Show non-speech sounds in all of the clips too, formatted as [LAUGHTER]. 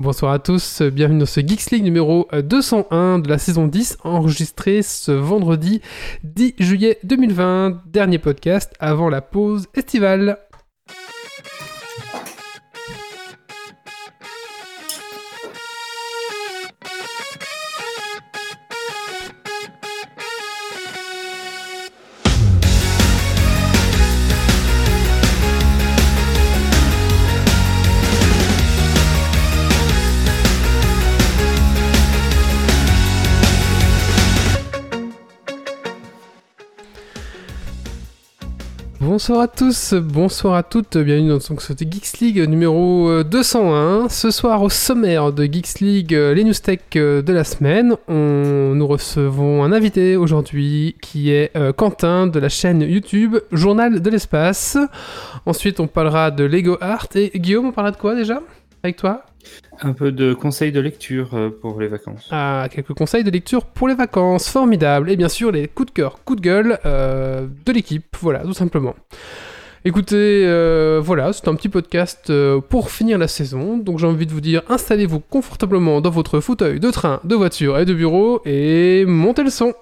Bonsoir à tous, bienvenue dans ce Geeks League numéro 201 de la saison 10, enregistré ce vendredi 10 juillet 2020, dernier podcast avant la pause estivale. Bonsoir à tous, bonsoir à toutes, bienvenue dans ce Geeks League numéro 201. Ce soir au sommaire de Geeks League, euh, les news tech euh, de la semaine, nous recevons un invité aujourd'hui qui est euh, Quentin de la chaîne YouTube Journal de l'espace. Ensuite on parlera de Lego Art et Guillaume on parlera de quoi déjà avec toi? Un peu de conseils de lecture euh, pour les vacances. Ah, quelques conseils de lecture pour les vacances, formidable. Et bien sûr, les coups de cœur, coups de gueule euh, de l'équipe, voilà, tout simplement. Écoutez, euh, voilà, c'est un petit podcast pour finir la saison. Donc j'ai envie de vous dire, installez-vous confortablement dans votre fauteuil de train, de voiture et de bureau et montez le son.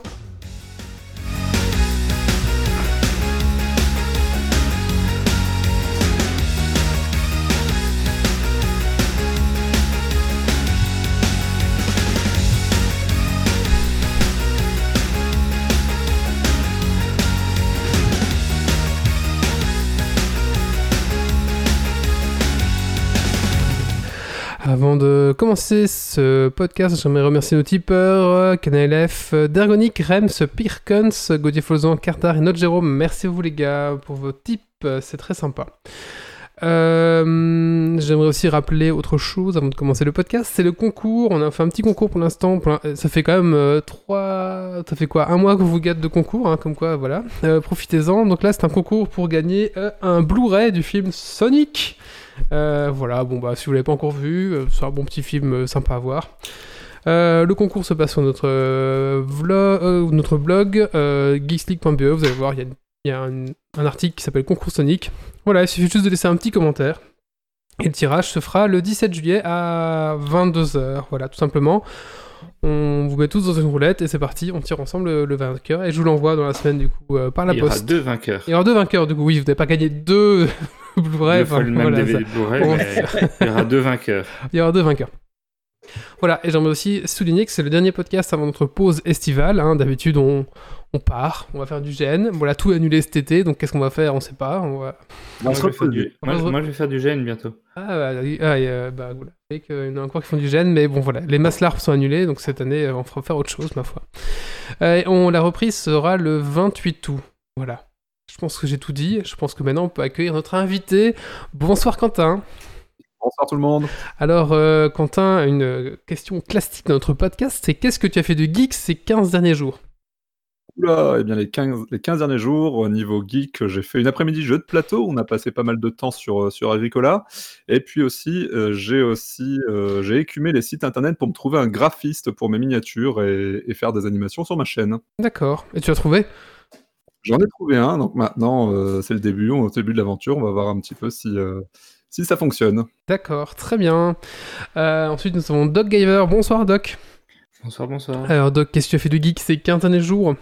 De commencer ce podcast, j'aimerais remercier nos tipeurs, KNLF, Dergonic, Rems, Pirkens, Gaudier Flozan, Cartar et Notre Jérôme. Merci à vous les gars pour vos tips, c'est très sympa. Euh, j'aimerais aussi rappeler autre chose avant de commencer le podcast, c'est le concours. On a fait un petit concours pour l'instant. Ça fait quand même euh, trois, ça fait quoi, un mois que vous gâte de concours, hein, comme quoi, voilà. Euh, profitez-en. Donc là, c'est un concours pour gagner un Blu-ray du film Sonic. Euh, voilà, bon bah si vous l'avez pas encore vu, euh, c'est un bon petit film euh, sympa à voir. le concours se passe sur notre, vlog, notre blog geeksleague.be. Vous allez voir, il y a, un, article qui s'appelle Concours Sonic. Voilà, il suffit juste de laisser un petit commentaire. Et le tirage se fera le 17 juillet à 22h. Voilà, tout simplement. On vous met tous dans une roulette et c'est parti, on tire ensemble le, vainqueur et je vous l'envoie dans la semaine du coup par la poste. Il y aura deux vainqueurs. Il y aura deux vainqueurs du coup, oui, vous n'avez pas gagné deux Blu-ray. il y aura deux vainqueurs. [LAUGHS] Il y aura deux vainqueurs. Voilà, et j'aimerais aussi souligner que c'est le dernier podcast avant notre pause estivale. Hein. D'habitude, on, on, part, on va faire du gène. Voilà, tout est annulé cet été, donc qu'est-ce qu'on va faire On sait pas. On va... moi, je vais du... moi, je vais faire du gène bientôt. Ah, bah, ah bah voilà. Il y en a encore qui font du gène, mais bon, voilà. Les masses larves sont annulées, donc cette année, on fera faire autre chose, ma foi. Euh, on, la reprise sera le 28 août. Voilà. Je pense que j'ai tout dit. Je pense que maintenant on peut accueillir notre invité. Bonsoir Quentin. Bonsoir tout le monde. Alors euh, Quentin, une question classique de notre podcast, c'est qu'est-ce que tu as fait de geek ces 15 derniers jours? Oula, eh bien les 15, les 15 derniers jours, au niveau geek, j'ai fait une après-midi jeu de plateau, on a passé pas mal de temps sur, euh, sur Agricola, et puis aussi, euh, j'ai aussi j'ai écumé les sites internet pour me trouver un graphiste pour mes miniatures et, et faire des animations sur ma chaîne. D'accord, et tu as trouvé? J'en ai trouvé un, donc maintenant euh, c'est le début, au début de l'aventure, on va voir un petit peu si, euh, si ça fonctionne. D'accord, très bien. Euh, ensuite nous avons Doc Giver. Bonsoir Doc. Bonsoir, bonsoir. Alors Doc, qu'est-ce que tu as fait de geek ces 15 derniers jours?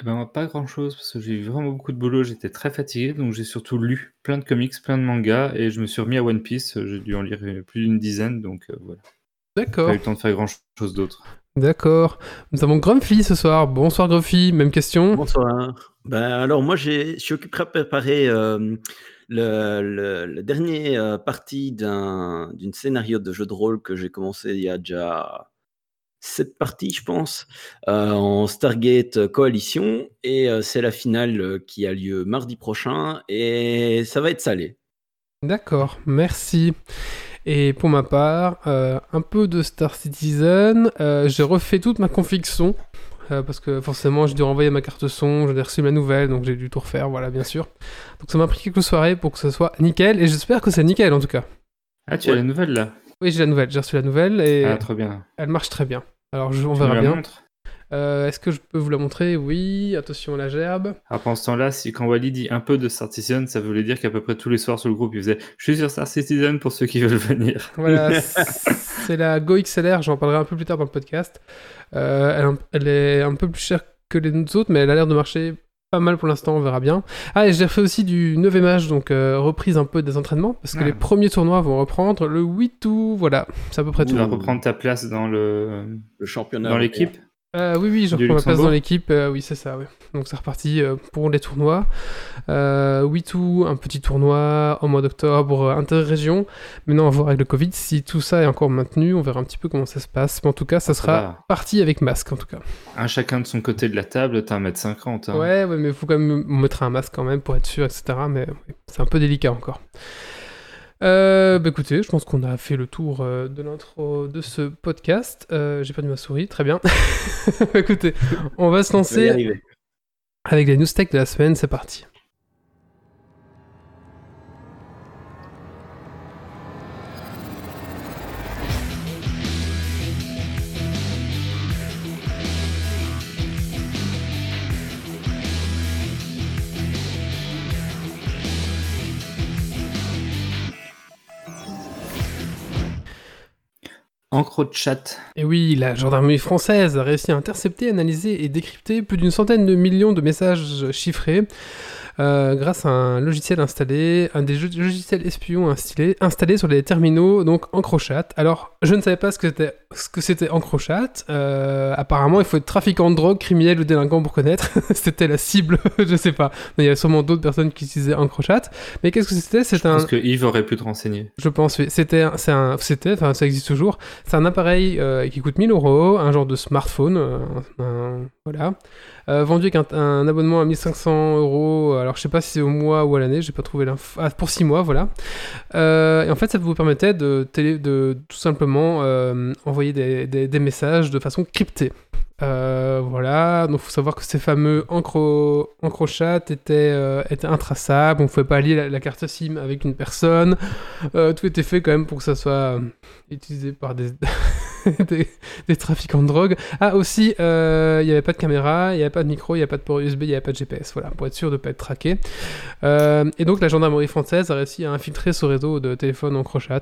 Eh ben, pas grand chose parce que j'ai eu vraiment beaucoup de boulot, j'étais très fatigué donc j'ai surtout lu plein de comics, plein de mangas et je me suis remis à One Piece, j'ai dû en lire plus d'une dizaine donc voilà. D'accord. Pas eu le temps de faire grand chose d'autre. D'accord. Nous avons Grumpy ce soir. Bonsoir Grumpy, même question. Bonsoir. Ben, alors moi, je suis occupé à préparer euh, le, le, dernier euh, partie d'une scénario de jeu de rôle que j'ai commencé il y a déjà sept parties, je pense, euh, en Stargate Coalition. Et c'est la finale qui a lieu mardi prochain. Et ça va être salé. D'accord, merci. Et pour ma part, euh, un peu de Star Citizen. Euh, j'ai refait toute ma config son. Euh, parce que forcément, j'ai dû renvoyer ma carte son, j'ai reçu ma nouvelle, donc j'ai dû tout refaire, voilà, bien sûr. Donc ça m'a pris quelques soirées pour que ce soit nickel, et j'espère que c'est nickel en tout cas. Ah, tu as la nouvelle là? Oui, j'ai la nouvelle, j'ai reçu la nouvelle, et ah, trop bien. elle marche très bien. Alors je, on verra bien. Euh, Est-ce que je peux vous la montrer? Oui, attention à la gerbe. Alors pendant ce temps-là, si, quand Wally dit un peu de Star Citizen, ça voulait dire qu'à peu près tous les soirs sur le groupe, il faisait « Je suis sur Star Citizen pour ceux qui veulent venir [LAUGHS] Voilà, [LAUGHS] c'est la Go XLR, j'en parlerai un peu plus tard dans le podcast. Euh, elle, elle est un peu plus chère que les autres, mais elle a l'air de marcher pas mal pour l'instant, on verra bien. Ah, et j'ai refait aussi du 9 match, donc euh, reprise un peu des entraînements, parce que Ah. les premiers tournois vont reprendre le 8 août, voilà, c'est à peu près ». Tu tout. vas reprendre ta place dans le Le championnat. dans l'équipe? Euh, oui, oui, je reprends ma place dans l'équipe. euh, oui, c'est ça, ouais. Donc c'est reparti euh, pour les tournois. Euh, 8 août, un petit tournoi au mois d'octobre, interrégion. Maintenant, on va voir avec le Covid si tout ça est encore maintenu. On verra un petit peu comment ça se passe. Mais en tout cas, ça sera va. parti avec masque, en tout cas. Un chacun de son côté de la table, t'as 1m50. hein. Ouais, ouais, mais il faut quand même mettre un masque quand même pour être sûr, etc. Mais ouais, c'est un peu délicat encore. Euh, bah écoutez, je pense qu'on a fait le tour euh, de l'intro de ce podcast. Euh, J'ai perdu ma souris, très bien. [LAUGHS] écoutez, on va se lancer avec les news tech de la semaine, c'est parti. EncroChat. Et oui, la gendarmerie française a réussi à intercepter, analyser et décrypter plus d'une centaine de millions de messages chiffrés euh, grâce à un logiciel installé, un des logiciels espions installés, installés sur les terminaux, donc EncroChat. Alors, je ne savais pas ce que c'était, ce que c'était EncroChat. Euh, apparemment, il faut être trafiquant de drogue, criminel ou délinquant pour connaître. [LAUGHS] c'était la cible, [LAUGHS] je sais pas. Mais il y a sûrement d'autres personnes qui utilisaient EncroChat. Mais qu'est-ce que c'était? C'est un... pense que Yves aurait pu te renseigner. Je pense, oui. C'était, c'est un, c'était, enfin, ça existe toujours. C'est un appareil euh, qui coûte 1000 euros, un genre de smartphone, euh, un- voilà, Euh, vendu avec un, abonnement à 1500 euros. Alors, je sais pas si c'est au mois ou à l'année, j'ai pas trouvé l'info. Ah, pour 6 mois, voilà. Euh, et en fait, ça vous permettait de, télé, de tout simplement euh, envoyer des, messages de façon cryptée. Voilà, donc faut savoir que ces fameux encro, encrochat étaient, étaient intraçables, on pouvait pas lier la, carte SIM avec une personne, tout était fait quand même pour que ça soit utilisé par des, [LAUGHS] des, trafiquants de drogue. Ah aussi, euh, il n'y avait pas de caméra, il n'y avait pas de micro, il n'y avait pas de port USB, il n'y avait pas de GPS, voilà, pour être sûr de ne pas être traqué. Euh, et donc la gendarmerie française a réussi à infiltrer ce réseau de téléphones encrochat.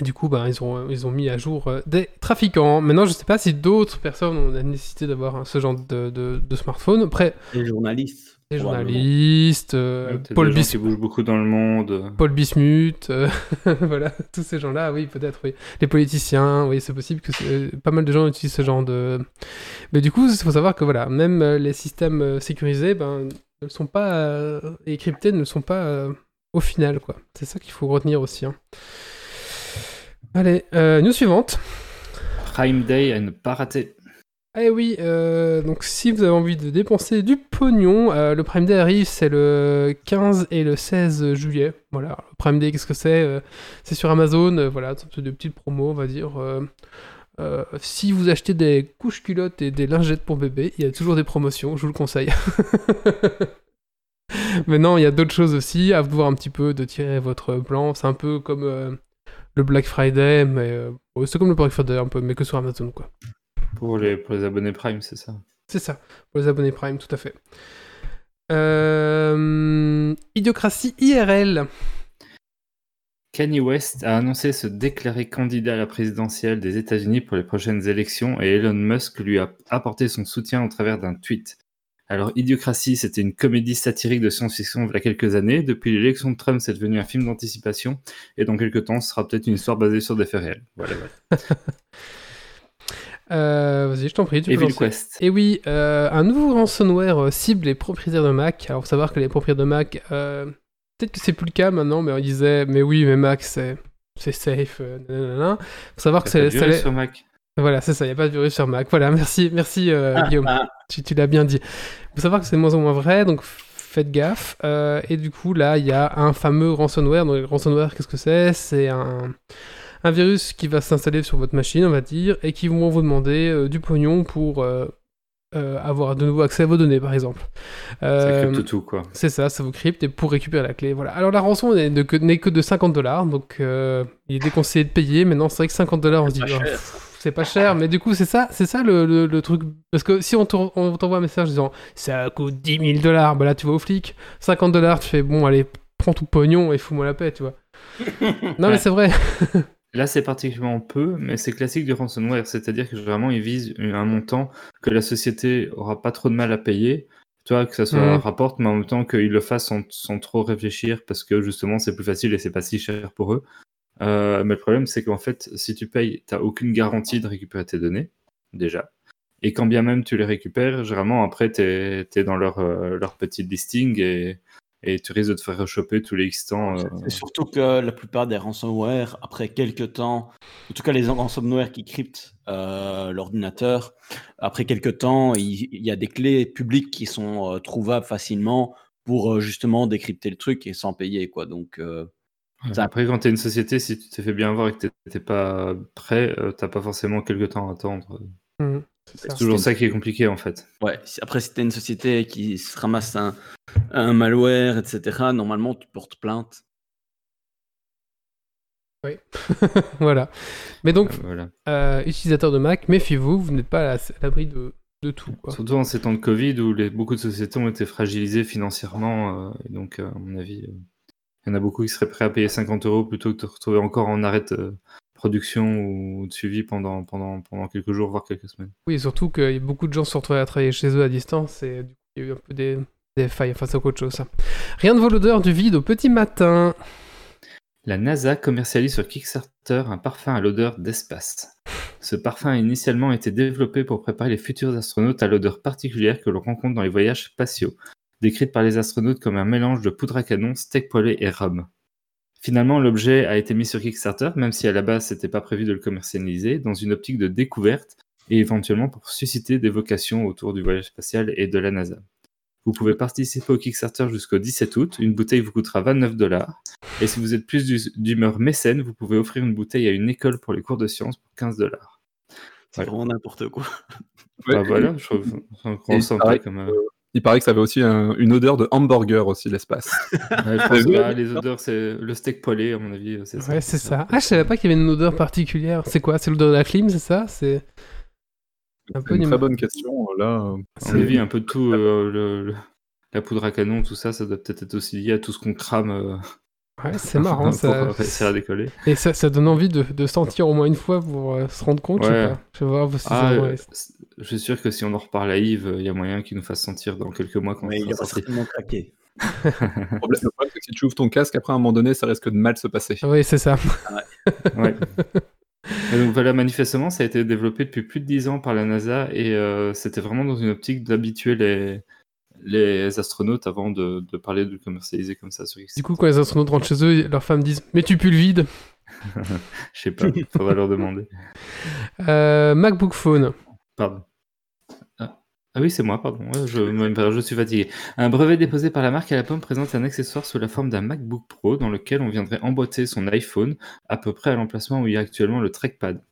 Et du coup, bah, ils, ont, ils ont mis à jour euh, des trafiquants. Maintenant, je ne sais pas si d'autres personnes ont la nécessité d'avoir hein, ce genre de- de smartphone. Après, Les journalistes. Les probablement. journalistes, euh, Paul, des gens Bis- qui bougent beaucoup dans le monde. Paul Bismuth, euh, [LAUGHS] voilà, tous ces gens-là, oui, peut-être, oui. Les politiciens, oui, c'est possible que c'est- pas mal de gens utilisent ce genre de. Mais du coup, il faut savoir que voilà, même euh, les systèmes euh, sécurisés, ben, ne sont pas euh, et cryptés, ne le sont pas euh, au final, quoi. C'est ça qu'il faut retenir aussi. hein. Allez, euh, news suivante. Prime Day à ne pas rater. Eh oui, euh, donc si vous avez envie de dépenser du pognon, euh, le Prime Day arrive, c'est le 15 et le 16 juillet. Voilà, le Prime Day, qu'est-ce que c'est Euh, C'est sur Amazon, voilà, c'est de petites promos, on va dire. Si vous achetez des couches culottes et des lingettes pour bébé, il y a toujours des promotions, je vous le conseille. [LAUGHS] Mais non, il y a d'autres choses aussi, à voir un petit peu, de tirer votre plan. C'est un peu comme le Black Friday, mais c'est comme le Black Friday un peu, mais que sur Amazon, quoi. Pour les, pour les abonnés Prime, c'est ça. C'est ça, pour les abonnés Prime, tout à fait. Euh, Idiocratie IRL. Kanye West a annoncé se déclarer candidat à la présidentielle des États-Unis pour les prochaines élections et Elon Musk lui a apporté son soutien au travers d'un tweet. Alors, Idiocratie, c'était une comédie satirique de science-fiction il y a quelques années. Depuis l'élection de Trump, c'est devenu un film d'anticipation. Et dans quelques temps, ce sera peut-être une histoire basée sur des faits réels. Voilà, voilà. [LAUGHS] Euh, Vas-y, je t'en prie, tu peux Evil lancer. Quest. Et oui, euh, un nouveau ransomware euh, cible les propriétaires de Mac. Alors, faut savoir que les propriétaires de Mac, euh, peut-être que c'est plus le cas maintenant, mais on disait, mais oui, mais Mac, c'est c'est safe. Euh, nanana. Faut savoir que c'est sur Mac. Voilà, c'est ça, il n'y a pas de virus sur Mac. Voilà, merci, merci euh, Ah, Guillaume. ah, Tu, tu l'as bien dit. Il faut savoir que c'est de moins en moins vrai, donc faites gaffe. Euh, et du coup, là, il y a un fameux ransomware. Donc, le ransomware, qu'est-ce que c'est? C'est un, un virus qui va s'installer sur votre machine, on va dire, et qui vont vous demander euh, du pognon pour, euh, euh, avoir de nouveau accès à vos données, par exemple. Ça crypte tout, quoi. c'est ça, ça vous crypte et pour récupérer la clé. Voilà. Alors la rançon n'est que, n'est que de 50 dollars, donc euh, il est déconseillé de payer. Maintenant, c'est vrai que 50 dollars, on se dit, Pas oh, c'est pas cher, mais du coup, c'est ça, c'est ça le, le- le truc. Parce que si on t'en- on t'envoie un message disant ça coûte 10 000 dollars, bah là tu vas au flic. 50 dollars, tu fais bon, allez, prends tout pognon et fous-moi la paix, tu vois. [LAUGHS] non, mais c'est vrai. [LAUGHS] Là, c'est particulièrement peu, mais c'est classique du ransomware, c'est-à-dire que vraiment, ils visent un montant que la société aura pas trop de mal à payer. Tu vois, que ça soit Mhm. un rapport, mais en même temps qu'ils le fassent sans, sans trop réfléchir, parce que justement, c'est plus facile et c'est pas si cher pour eux. Euh, mais le problème, c'est qu'en fait, si tu payes, tu aucune garantie de récupérer tes données, déjà. Et quand bien même tu les récupères, généralement, après, tu es, dans leur, euh, leur petit listing et, et tu risques de te faire choper tous les X temps. euh, surtout que la plupart des ransomware, après quelques temps, en tout cas les ransomware qui cryptent euh, l'ordinateur, après quelques temps, il, il y a des clés publiques qui sont euh, trouvables facilement pour euh, justement décrypter le truc et sans payer quoi. Donc euh, Ouais, Après, quand tu es une société, si tu t'es fait bien voir et que t'es pas prêt, euh, t'as pas forcément quelques temps à attendre. Mhm, c'est toujours ça qui est compliqué en fait. ouais, après si t'es une société qui se ramasse un, un malware, etc., normalement tu portes plainte. [LAUGHS] voilà. Mais donc, Euh, voilà. euh, utilisateur de Mac, méfiez-vous, vous n'êtes pas à l'abri de, de tout. quoi. Surtout en ces temps de Covid où les, beaucoup de sociétés ont été fragilisées financièrement. euh, et donc, euh, à mon avis, euh, il y en a beaucoup qui seraient prêts à payer 50 euros plutôt que de te retrouver encore en arrêt de production ou de suivi pendant, pendant, pendant quelques jours, voire quelques semaines. Oui, surtout que beaucoup de gens se sont retrouvés à travailler chez eux à distance et du coup, il y a eu un peu des, des failles. C'est encore autre chose, ça. Rien ne vaut l'odeur du vide au petit matin. La NASA commercialise sur Kickstarter un parfum à l'odeur d'espace. Ce parfum a initialement été développé pour préparer les futurs astronautes à l'odeur particulière que l'on rencontre dans les voyages spatiaux, décrite par les astronautes comme un mélange de poudre à canon, steak poêlé et rhum. Finalement, l'objet a été mis sur Kickstarter, même si à la base c'était pas prévu de le commercialiser, dans une optique de découverte et éventuellement pour susciter des vocations autour du voyage spatial et de la NASA. Vous pouvez participer au Kickstarter jusqu'au 17 août. Une bouteille vous coûtera 29 dollars. Et si vous êtes plus du- d'humeur mécène, vous pouvez offrir une bouteille à une école pour les cours de sciences pour 15 dollars. C'est vraiment n'importe quoi. Ouais. Bah voilà, je trouve un grand pareil, comme. euh, Il paraît que ça avait aussi un- une odeur de hamburger aussi, l'espace. [LAUGHS] ouais, je pense vu que, ah, les odeurs, c'est le steak poêlé, à mon avis. C'est ça. Ouais, c'est ça. Ah, je savais pas qu'il y avait une odeur particulière. C'est quoi? C'est l'odeur de la clim, c'est ça? C'est un C'est peu une très bonne question. Là, mon avis, un peu de tout. euh, le- le- la poudre à canon, tout ça, ça doit peut-être être aussi lié à tout ce qu'on crame euh, Ouais, [LAUGHS] c'est marrant ça. réussir à décoller. Et ça, ça donne envie de, de sentir au moins une fois pour euh, se rendre compte. Je sais Ouais. pas. Je vais voir si Ah, ça- euh, je suis sûr que si on en reparle à Yves, il y a moyen qu'il nous fasse sentir dans quelques mois quand Mais il sorti. certainement craqué. [LAUGHS] le problème, le problème, c'est que si tu ouvres ton casque, après à un moment donné, ça risque de mal se passer. Oui, c'est ça. Ouais. [LAUGHS] Et donc voilà, manifestement, ça a été développé depuis plus de 10 ans par la NASA et euh, c'était vraiment dans une optique d'habituer les, les astronautes avant de, de parler de commercialiser comme ça sur. Du coup, quand les astronautes rentrent chez eux, leurs femmes disent Mais tu pues le vide [LAUGHS] Je sais pas, faudra leur demander. [LAUGHS] Euh, MacBook Phone. Pardon. Ah, Ah oui, c'est moi, pardon. Je suis fatigué. Un brevet déposé par la marque à la pomme présente un accessoire sous la forme d'un MacBook Pro dans lequel on viendrait emboîter son iPhone à peu près à l'emplacement où il y a actuellement le trackpad,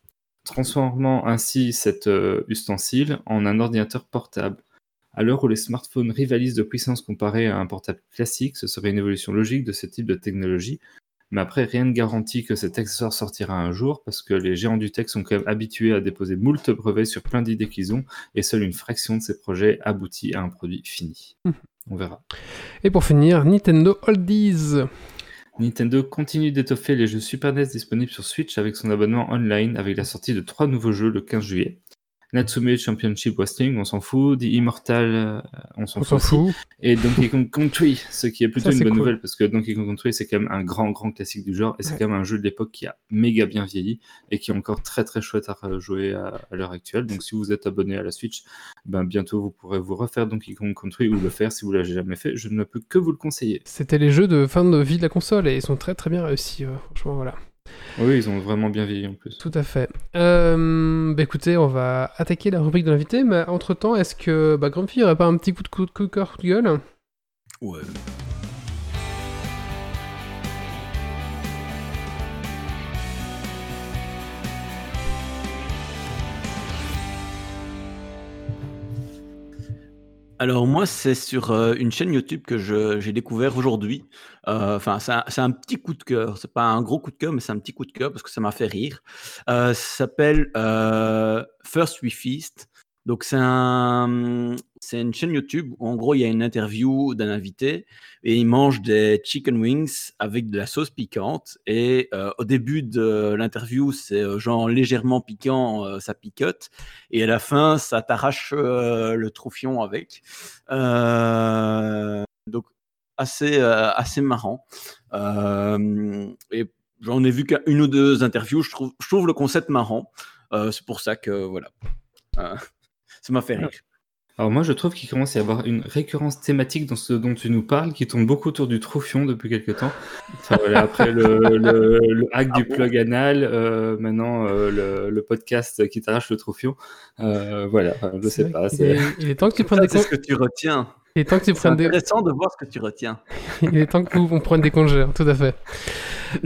transformant ainsi cet euh, ustensile en un ordinateur portable. À l'heure où les smartphones rivalisent de puissance comparée à un portable classique, ce serait une évolution logique de ce type de technologie. Mais après, rien ne garantit que cet accessoire sortira un jour, parce que les géants du tech sont quand même habitués à déposer moult brevets sur plein d'idées qu'ils ont, et seule une fraction de ces projets aboutit à un produit fini. Mhm. On verra. Et pour finir, Nintendo Oldies. Nintendo continue d'étoffer les jeux Super NES disponibles sur Switch avec son abonnement online avec la sortie de trois nouveaux jeux le 15 juillet. Natsume Championship Wrestling, on s'en fout. The Immortal, euh, on s'en fout. Et Donkey Kong Country, ce qui est plutôt Ça, une bonne cool. nouvelle parce que Donkey Kong Country c'est quand même un grand grand classique du genre et c'est Ouais. quand même un jeu de l'époque qui a méga bien vieilli et qui est encore très très chouette à jouer à, à l'heure actuelle. Donc si vous êtes abonné à la Switch, ben bientôt vous pourrez vous refaire Donkey Kong Country ou le faire si vous l'avez jamais fait. Je ne peux que vous le conseiller. C'était les jeux de fin de vie de la console et ils sont très très bien réussis. euh, franchement, voilà. Oui, ils ont vraiment bien vieilli en plus. Tout à fait. Euh, bah écoutez, on va attaquer la rubrique de l'invité, mais entre temps, est-ce que bah, Grumpy aurait pas un petit coup de, coup de, coup de cœur, coup de gueule? Ouais. Alors moi, c'est sur euh, une chaîne YouTube que j'ai découvert aujourd'hui. Euh, enfin, c'est un, petit coup de cœur. C'est pas un gros coup de cœur, mais c'est un petit coup de cœur parce que ça m'a fait rire. ça s'appelle First We Feast. Donc c'est un, c'est une chaîne YouTube où en gros il y a une interview d'un invité et il mange des chicken wings avec de la sauce piquante. Et euh, au début de l'interview c'est euh, genre légèrement piquant, euh, ça picote. Et à la fin ça t'arrache le troufion avec. donc assez assez marrant. et j'en ai vu qu'une ou deux interviews. Je trouve je trouve le concept marrant. c'est pour ça que voilà. Ça m'a fait rire. Alors moi, je trouve qu'il commence à y avoir une récurrence thématique dans ce dont tu nous parles, qui tourne beaucoup autour du troufion depuis quelques temps. après le, hack du plug anal, euh, maintenant euh, le, podcast qui t'arrache le troufion. Euh, voilà, je sais pas. Il est, temps que tu prennes des C'est ce que tu retiens. Il est temps que tu prennes des... intéressant de voir ce que tu retiens. Il est temps que vous on prenne des congés, hein, tout à fait.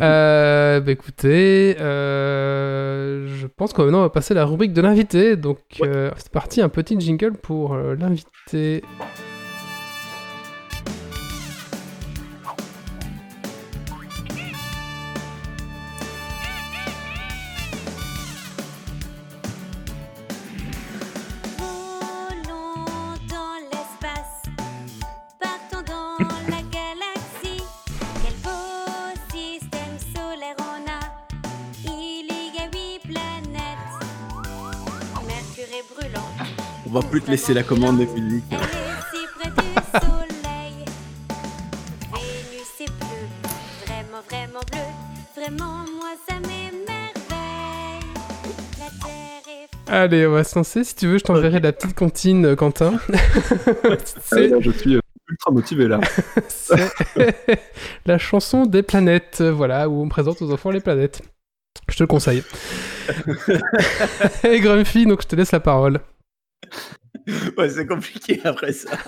Euh, bah écoutez, euh, je pense qu'on va passer à la rubrique de l'invité. Donc euh, c'est parti, un petit jingle pour l'invité. Plus te laisser la commande de musique. Allez, on va se lancer. Si tu veux, je t'enverrai la petite comptine, euh, Quentin. [LAUGHS] Ah, je suis euh, ultra motivé là. [LAUGHS] [LAUGHS] la chanson des planètes, voilà, où on présente aux enfants les planètes. Je te le conseille. Et Grumpy, donc je te laisse la parole. [LAUGHS] Ouais, c'est compliqué après ça.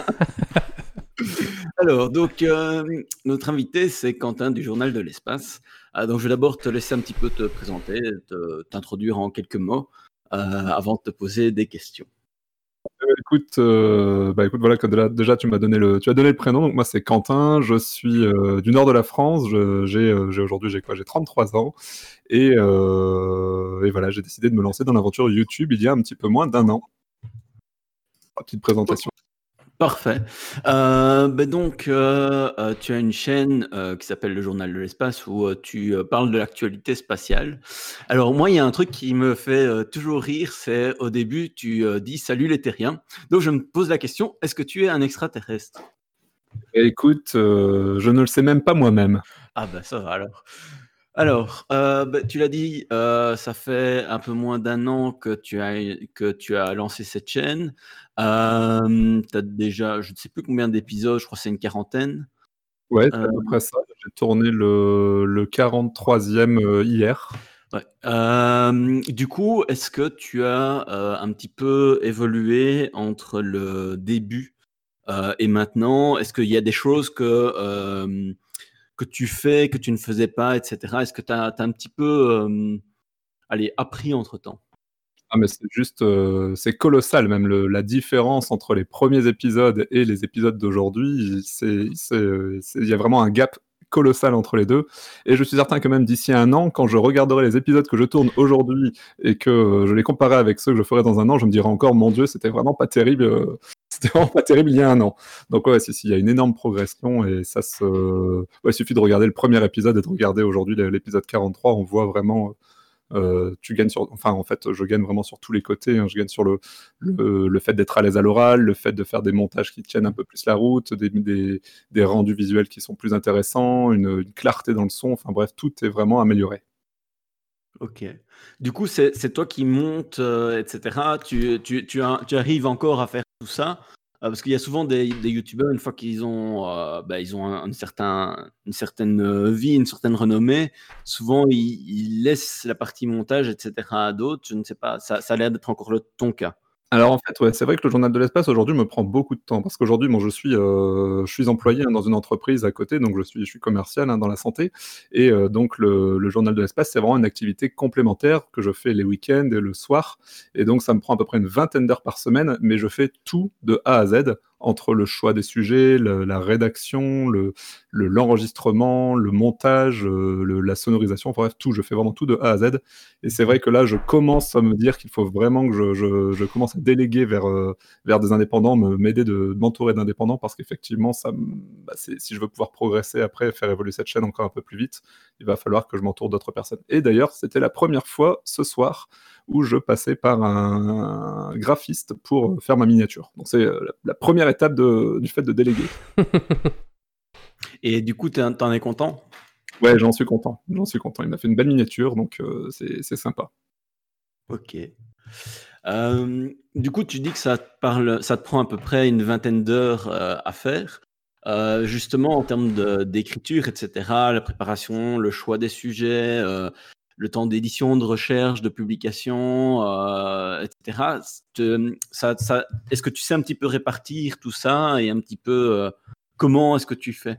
Alors, donc, euh, notre invité, c'est Quentin du Journal de l'Espace. Ah, donc, je vais d'abord te laisser un petit peu te présenter, t'introduire en quelques mots euh, avant de te poser des questions. Euh, écoute, bah écoute, voilà, déjà tu m'as donné le, tu as donné le prénom. Donc moi c'est Quentin, je suis du nord de la France. J'ai aujourd'hui j'ai quoi? J'ai 33 ans et, et voilà, j'ai décidé de me lancer dans l'aventure YouTube il y a un petit peu moins d'un an petite présentation. Parfait. Euh, ben donc, euh, euh, tu as une chaîne qui s'appelle le Journal de l'Espace où tu parles de l'actualité spatiale. Alors moi, il y a un truc qui me fait toujours rire, c'est au début, tu dis salut les terriens. Donc je me pose la question, est-ce que tu es un extraterrestre? Écoute, je ne le sais même pas moi-même. Ah ben ça va alors. Alors, euh, bah, tu l'as dit, euh, ça fait un peu moins d'un an que tu as, que tu as lancé cette chaîne. Euh, tu as déjà, je ne sais plus combien d'épisodes, je crois que c'est une quarantaine. Ouais, c'est à peu près ça. J'ai tourné le, le 43e hier. Ouais. du coup, est-ce que tu as un petit peu évolué entre le début et maintenant? Est-ce qu'il y a des choses que que tu fais, que tu ne faisais pas, etc. Est-ce que tu as, un petit peu euh, allez, appris entre-temps? Ah mais c'est juste, euh, c'est colossal même le, la différence entre les premiers épisodes et les épisodes d'aujourd'hui. Il y a vraiment un gap colossal entre les deux. Et je suis certain que même d'ici un an, quand je regarderai les épisodes que je tourne aujourd'hui et que je les comparerai avec ceux que je ferai dans un an, je me dirai encore, mon Dieu, c'était vraiment pas terrible. Euh, [LAUGHS] c'était vraiment pas terrible il y a un an. Donc ouais, si, si, il y a une énorme progression et ça se... il suffit de regarder le premier épisode et de regarder aujourd'hui l'épisode 43, on voit vraiment... Euh, tu gagnes sur, enfin en fait, je gagne vraiment sur tous les côtés. Hein. Je gagne sur le, le, fait d'être à l'aise à l'oral, le fait de faire des montages qui tiennent un peu plus la route, des, des, rendus visuels qui sont plus intéressants, une, clarté dans le son. Enfin bref, tout est vraiment amélioré. Ok. Du coup, c'est toi qui montes, euh, etc. Tu, tu, tu, arrives encore à faire tout ça parce qu'il y a souvent des, des youtubeurs, une fois qu'ils ont, euh, bah, ils ont une certaine euh, vie, une certaine renommée, souvent ils, laissent la partie montage, etc. à d'autres. Je ne sais pas, ça, ça a l'air d'être encore le, ton cas. Alors en fait, c'est vrai que le journal de l'espace aujourd'hui me prend beaucoup de temps parce qu'aujourd'hui, moi, je suis, euh, je suis employé hein, dans une entreprise à côté, donc je suis, je suis commercial hein, dans la santé, et euh, donc le, le, journal de l'espace, c'est vraiment une activité complémentaire que je fais les week-ends et le soir, et donc ça me prend à peu près une vingtaine d'heures par semaine, mais je fais tout de A à Z entre le choix des sujets, la rédaction, le, l'enregistrement, le, montage, euh, la sonorisation, bref, tout. Je fais vraiment tout de A à Z. Et c'est vrai que là, je commence à me dire qu'il faut vraiment que je, commence à déléguer vers, euh, vers des indépendants, m'aider de, m'entourer d'indépendants, parce qu'effectivement, bah, si je veux pouvoir progresser après, faire évoluer cette chaîne encore un peu plus vite, il va falloir que je m'entoure d'autres personnes. Et d'ailleurs, c'était la première fois ce soir où je passais par un, graphiste pour faire ma miniature. Donc c'est euh, la, première étape du fait de déléguer. [LAUGHS] Et du coup, t'en es content? Ouais, j'en suis content. J'en suis content. Il m'a fait une belle miniature, donc euh, c'est sympa. Ok. Euh, du coup, tu dis que ça te, parle, ça te prend à peu près une vingtaine d'heures à faire. justement, en termes d'écriture, etc., la préparation, le choix des sujets, le temps d'édition, de recherche, de publication, euh, etc. Est-ce que tu sais un petit peu répartir tout ça et un petit peu euh, comment est-ce que tu fais?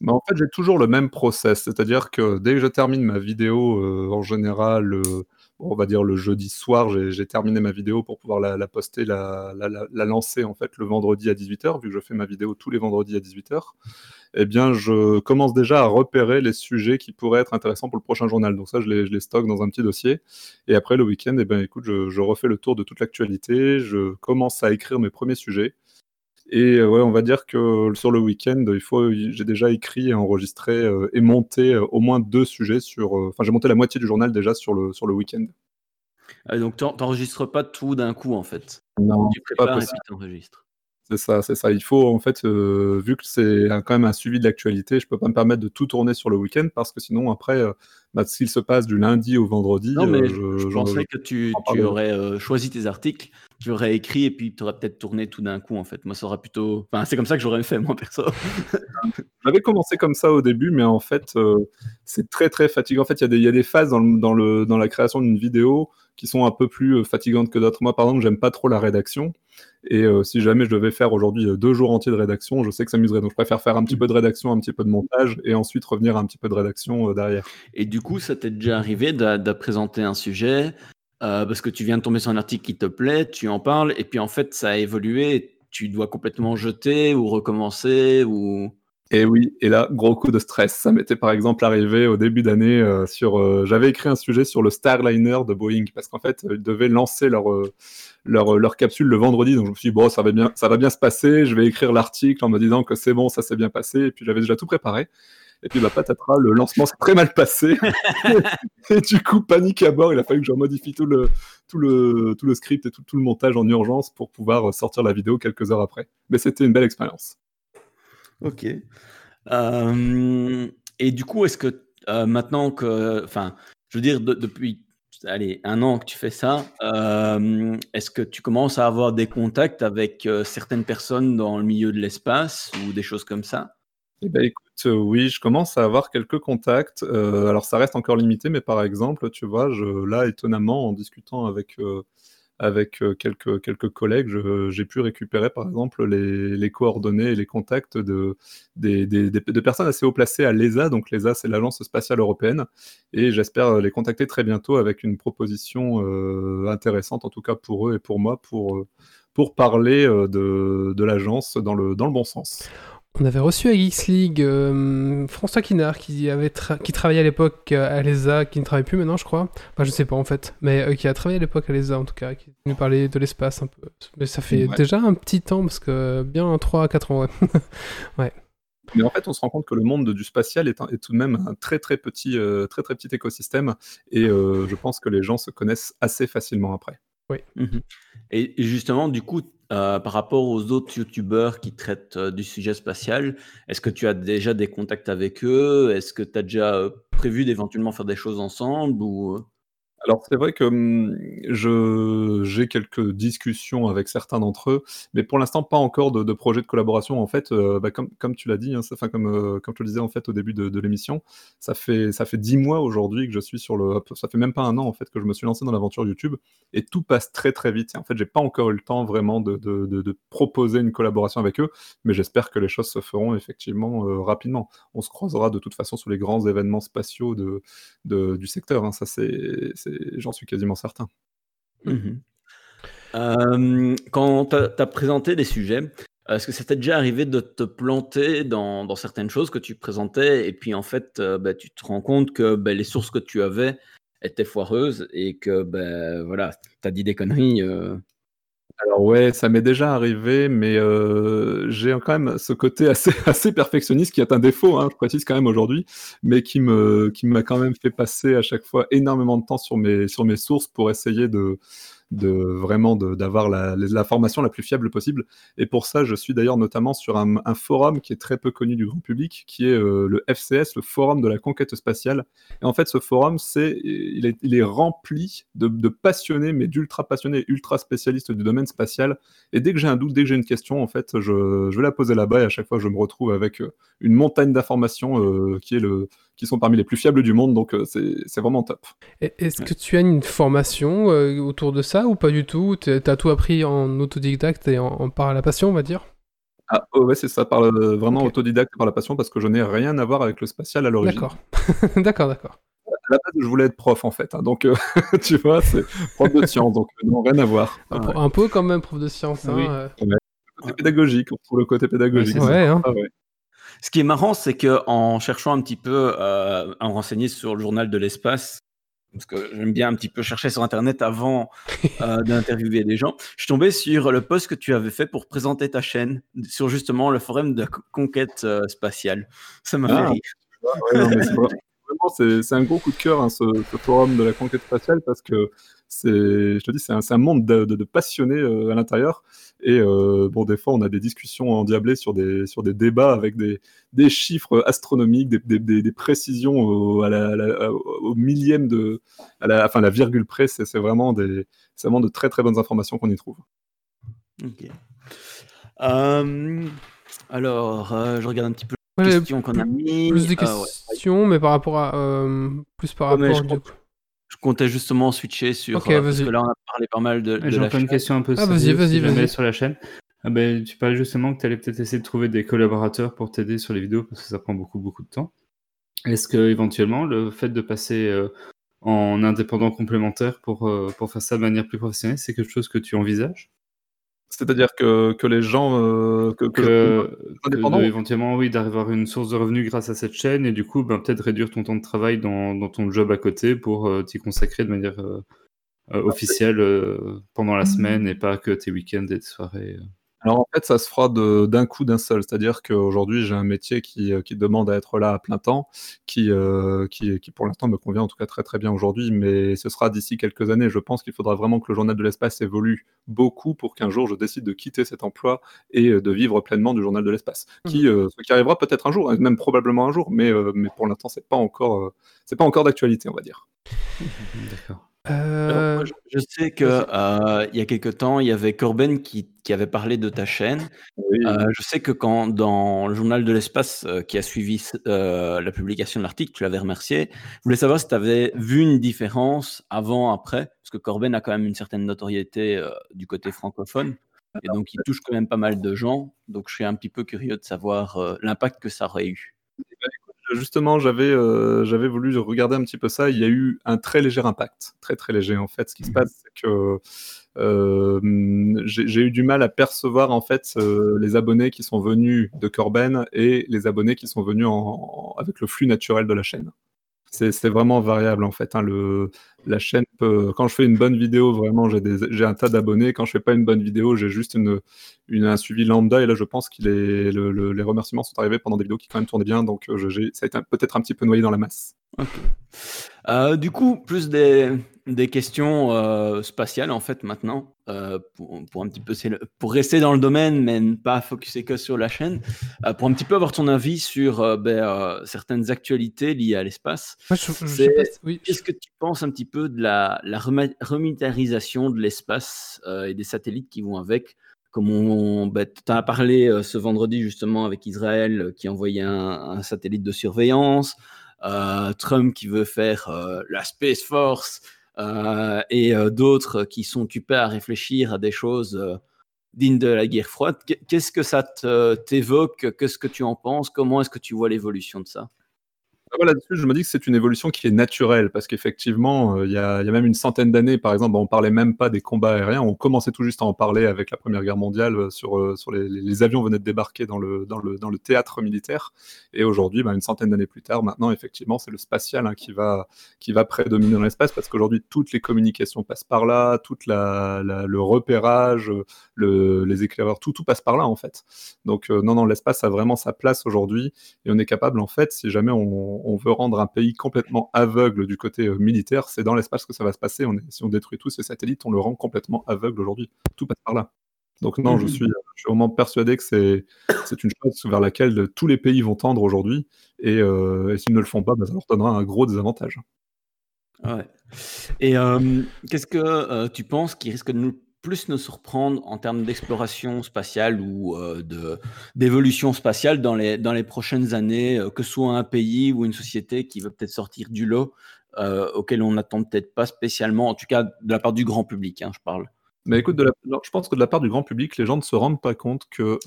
Bah, En fait, j'ai toujours le même process, c'est-à-dire que dès que je termine ma vidéo, euh, en général, on va dire le jeudi soir, j'ai terminé ma vidéo pour pouvoir la, poster, la, la, lancer en fait le vendredi à 18h, vu que je fais ma vidéo tous les vendredis à 18h eh bien, je commence déjà à repérer les sujets qui pourraient être intéressants pour le prochain journal. Donc ça, je les, stocke dans un petit dossier. Et après, le week-end, eh bien, écoute, je, refais le tour de toute l'actualité. Je commence à écrire mes premiers sujets. Et ouais, on va dire que sur le week-end, il faut, j'ai déjà écrit, enregistré euh, et monté euh, au moins deux sujets sur. Euh, enfin, j'ai monté la moitié du journal déjà sur le sur le week-end. Ah, donc, tu n'enregistres pas tout d'un coup en fait. Non, tu prépares et puis. C'est ça, c'est ça. Il faut, en fait, euh, vu que c'est quand même un suivi de l'actualité, je peux pas me permettre de tout tourner sur le week-end parce que sinon, après, euh, bah, s'il se passe du lundi au vendredi. Non, mais euh, je, pensais que tu, aurais choisi tes articles, tu aurais écrit et puis tu aurais peut-être tourné tout d'un coup, en fait. Moi, ça aurait plutôt. Enfin, c'est comme ça que j'aurais fait, moi, perso. [LAUGHS] J'avais commencé comme ça au début, mais en fait, c'est très, très fatigant. En fait, il y, y, a des phases dans, dans, le, dans la création d'une vidéo qui sont un peu plus fatigantes que d'autres. Moi, par exemple, j'aime pas trop la rédaction. Et euh, si jamais je devais faire aujourd'hui euh, deux jours entiers de rédaction, je sais que ça m'amuserait. Donc je préfère faire un petit peu de rédaction, un petit peu de montage, et ensuite revenir à un petit peu de rédaction euh, derrière. Et du coup, ça t'est déjà arrivé de, présenter un sujet parce que tu viens de tomber sur un article qui te plaît, tu en parles, et puis en fait ça a évolué, tu dois complètement jeter ou recommencer ou. Et oui, et là, gros coup de stress. Ça m'était par exemple arrivé au début d'année sur. J'avais écrit un sujet sur le Starliner de Boeing parce qu'en fait, ils devaient lancer leur leur, leur, capsule le vendredi. Donc je me suis dit, bon, ça va bien, ça va bien se passer. Je vais écrire l'article en me disant que c'est bon, ça s'est bien passé. Et puis j'avais déjà tout préparé. Et puis, bah, patatras, le lancement s'est très mal passé. [LAUGHS] et du coup, panique à bord. Il a fallu que je modifie tout le, tout le, tout le script et tout, tout, le montage en urgence pour pouvoir sortir la vidéo quelques heures après. Mais c'était une belle expérience. Ok. Euh, et du coup, est-ce que euh, maintenant que. Enfin, je veux dire, depuis allez, un an que tu fais ça, euh, est-ce que tu commences à avoir des contacts avec certaines personnes dans le milieu de l'espace ou des choses comme ça? Eh ben, écoute, oui, je commence à avoir quelques contacts. alors, ça reste encore limité, mais par exemple, tu vois, je, là, étonnamment, en discutant avec avec euh, quelques, quelques collègues, j'ai pu récupérer par exemple les, coordonnées et les contacts de, des, de personnes assez haut placées à l'ESA. Donc l'ESA, c'est l'Agence spatiale européenne. Et j'espère les contacter très bientôt avec une proposition euh, intéressante, en tout cas pour eux et pour moi, pour, euh, pour parler de, de l'agence dans le, dans le bon sens. On avait reçu à Geeks League euh, François Kinard qui, avait qui travaillait à l'époque à l'ESA, qui ne travaille plus maintenant, je crois. Enfin, je sais pas en fait, mais euh, qui a travaillé à l'époque à l'ESA en tout cas, qui nous parlait de l'espace un peu. Mais ça fait déjà un petit temps, parce que bien 3 à 4 ans, ouais. [LAUGHS] ouais. Mais en fait, on se rend compte que le monde du spatial est, est tout de même un très très petit, euh, très très petit écosystème, et je pense que les gens se connaissent assez facilement après. Oui. Mmh et justement, du coup, euh, par rapport aux autres youtubeurs qui traitent euh, du sujet spatial, est-ce que tu as déjà des contacts avec eux? Est-ce que tu as déjà euh, prévu d'éventuellement faire des choses ensemble ou... Alors c'est vrai que hum, je j'ai quelques discussions avec certains d'entre eux, mais pour l'instant pas encore de, de projet de collaboration. En fait, euh, bah, comme, comme tu l'as dit, hein, comme, euh, comme je le disais en fait au début de, de l'émission, ça fait ça fait dix mois aujourd'hui que je suis sur le, ça fait même pas un an en fait que je me suis lancé dans l'aventure YouTube et tout passe très très vite. En fait, j'ai pas encore eu le temps vraiment de, de, de proposer une collaboration avec eux, mais j'espère que les choses se feront effectivement euh, rapidement. On se croisera de toute façon sur les grands événements spatiaux de, du secteur. Hein, ça c'est j'en suis quasiment certain. Mmh euh, quand tu as, présenté des sujets, Est-ce que ça t'est déjà arrivé de te planter dans, dans certaines choses que tu présentais et puis en fait, euh, bah, tu te rends compte que bah, les sources que tu avais étaient foireuses et que bah, voilà, tu as dit des conneries euh. Alors ouais, ça m'est déjà arrivé, mais euh, j'ai quand même ce côté [LAUGHS] assez, perfectionniste qui est un défaut, hein, je précise quand même aujourd'hui, mais qui me qui m'a quand même fait passer à chaque fois énormément de temps sur mes sur mes sources pour essayer de de vraiment d'avoir la, formation la plus fiable possible. Et pour ça, je suis d'ailleurs notamment sur un, forum qui est très peu connu du grand public, qui est euh, le FCS, le Forum de la conquête spatiale. Et en fait, ce forum, il, est, rempli de, passionnés, mais d'ultra passionnés, ultra spécialistes du domaine spatial. Et dès que j'ai un doute, dès que j'ai une question, en fait, je, je vais la poser là-bas et à chaque fois, je me retrouve avec euh, une montagne d'informations euh, qui est le qui sont parmi les plus fiables du monde, donc euh, c'est vraiment top. Est-ce que tu as une formation euh, autour de ça ou pas du tout? Tu as tout appris en autodidacte et en, par la passion, on va dire? Ah ouais, c'est ça, par vraiment autodidacte par la passion, parce que je n'ai rien à voir avec le spatial à l'origine. D'accord, [LAUGHS] d'accord, d'accord. À la base, je voulais être prof en fait, hein, donc euh, [LAUGHS] tu vois, c'est prof de sciences, donc non, rien à voir. Un, peu quand même prof de sciences. Hein, oui. côté pédagogique, on trouve le côté pédagogique. Ouais, hein. Ce qui est marrant, c'est que en cherchant un petit peu euh, à me renseigner sur le journal de l'espace, parce que j'aime bien un petit peu chercher sur Internet avant [LAUGHS] euh, d'interviewer des gens, je suis tombé sur le post que tu avais fait pour présenter ta chaîne sur justement le forum de conquête euh, spatiale. Ça m'a fait rire. c'est un gros coup de cœur, hein, ce, forum de la conquête spatiale, parce que je te dis, c'est un, un, monde de, de, de passionnés à l'intérieur. Et euh, bon, des fois, on a des discussions endiablées sur des, sur des débats avec des, des chiffres astronomiques, des, des, des précisions au, à la, au, millième de, à la, enfin, la virgule près. C'est vraiment, des, vraiment de très très bonnes informations qu'on y trouve. Ok. Euh, alors, euh, je regarde un petit peu les questions qu'on a mis. Plus de questions, mais par rapport à. plus par rapport. Je comptais justement switcher sur. Ok, euh, parce que là, on a parlé pas mal de. J'ai encore une question un peu ah, vas-y, vas-y, vas-y. sur la chaîne. Ah ben, tu parlais justement que tu allais peut-être essayer de trouver des collaborateurs pour t'aider sur les vidéos parce que ça prend beaucoup, beaucoup de temps. Est-ce que éventuellement le fait de passer euh, en indépendant complémentaire pour, euh, pour faire ça de manière plus professionnelle, c'est quelque chose que tu envisages? C'est-à-dire que, que, les gens. Euh, que, que, éventuellement, oui, d'avoir une source de revenus grâce à cette chaîne et du coup, ben, peut-être réduire ton temps de travail dans, dans ton job à côté pour euh, t'y consacrer de manière euh, officielle pendant la mmh. semaine et pas que tes week-ends et tes soirées. Alors en fait, ça se fera d'un coup d'un seul. C'est-à-dire qu'aujourd'hui, j'ai un métier qui, euh, qui, demande à être là à plein temps, qui, euh, qui, qui pour l'instant me convient en tout cas très très bien aujourd'hui, mais ce sera d'ici quelques années. Je pense qu'il faudra vraiment que le journal de l'espace évolue beaucoup pour qu'un jour je décide de quitter cet emploi et euh, de vivre pleinement du journal de l'espace. Mmh. Qui, ce qui arrivera peut-être un jour, même probablement un jour, mais, mais pour l'instant, c'est pas encore, c'est pas encore d'actualité, on va dire. [LAUGHS] D'accord. Euh, je, sais que euh, il y a quelque temps, il y avait Corben qui, qui avait parlé de ta chaîne. Euh, je sais que quand dans le journal de l'espace qui a suivi la publication de l'article, tu l'avais remercié. Je voulais savoir si tu avais vu une différence avant, après, parce que Corben a quand même une certaine notoriété du côté francophone. Et donc, il touche quand même pas mal de gens. Donc, je suis un petit peu curieux de savoir l'impact que ça aurait eu. Justement, j'avais euh, j'avais voulu regarder un petit peu ça. Il y a eu un très léger impact, très très léger en fait. Ce qui se mmh. passe, c'est que euh, j'ai eu du mal à percevoir en fait euh, les abonnés qui sont venus de Corben et les abonnés qui sont venus en, avec le flux naturel de la chaîne c'est vraiment variable en fait. Hein, la chaîne peut, quand je fais une bonne vidéo, vraiment, j'ai un tas d'abonnés. Quand je fais pas une bonne vidéo, j'ai juste un suivi lambda. Et là, je pense que le, les remerciements sont arrivés pendant des vidéos qui quand même tournaient bien. Donc, euh, ça a été peut-être un petit peu noyé dans la masse. Euh, du coup, plus des, des questions euh, spatiales en fait maintenant euh, pour, pour, un petit peu pour rester dans le domaine mais ne pas focuser que sur la chaîne euh, pour un petit peu avoir ton avis sur ben, certaines actualités liées à l'espace. Qu'est-ce que tu penses un petit peu de la, la remilitarisation de l'espace et des satellites qui vont avec? Comme on, ben, tu as parlé ce vendredi justement avec Israël qui envoyait un, un satellite de surveillance Trump qui veut faire la Space Force euh, et euh, d'autres qui sont occupés à réfléchir à des choses euh, dignes de la guerre froide. Qu'est-ce que ça t'évoque? Qu'est-ce que tu en penses? Comment est-ce que tu vois l'évolution de ça? Ah, voilà, dessus je me dis que c'est une évolution qui est naturelle parce qu'effectivement, euh, il y, y, a même une centaine d'années, par exemple, on parlait même pas des combats aériens. On commençait tout juste à en parler avec la Première Guerre mondiale euh, sur, euh, sur les, avions venaient de débarquer dans le, dans le, dans le théâtre militaire. Et aujourd'hui, bah, une centaine d'années plus tard, maintenant, effectivement, c'est le spatial hein, qui, va, qui va prédominer dans l'espace parce qu'aujourd'hui, toutes les communications passent par là, la le repérage, le, les éclaireurs, tout, tout passe par là, en fait. Donc, non, non, l'espace a vraiment sa place aujourd'hui et on est capable, en fait, si jamais on on, veut rendre un pays complètement aveugle du côté euh, militaire, c'est dans l'espace que ça va se passer. si on détruit tous ces satellites, on le rend complètement aveugle aujourd'hui. Tout passe par là. Donc non, je, mhm. suis, vraiment persuadé que c'est, une chose vers laquelle tous les pays vont tendre aujourd'hui. Et, euh, s'ils ne le font pas, bah, ça leur donnera un gros désavantage. Ouais. Et euh, qu'est-ce que tu penses qui risque de nous plus nous surprendre en termes d'exploration spatiale ou euh, de, d'évolution spatiale dans les, dans les prochaines années, euh, que ce soit un pays ou une société qui veut peut-être sortir du lot, euh, auquel on n'attend peut-être pas spécialement, en tout cas de la part du grand public, hein, je parle. Mais écoute, je pense que de la part du grand public, les gens ne se rendent pas compte que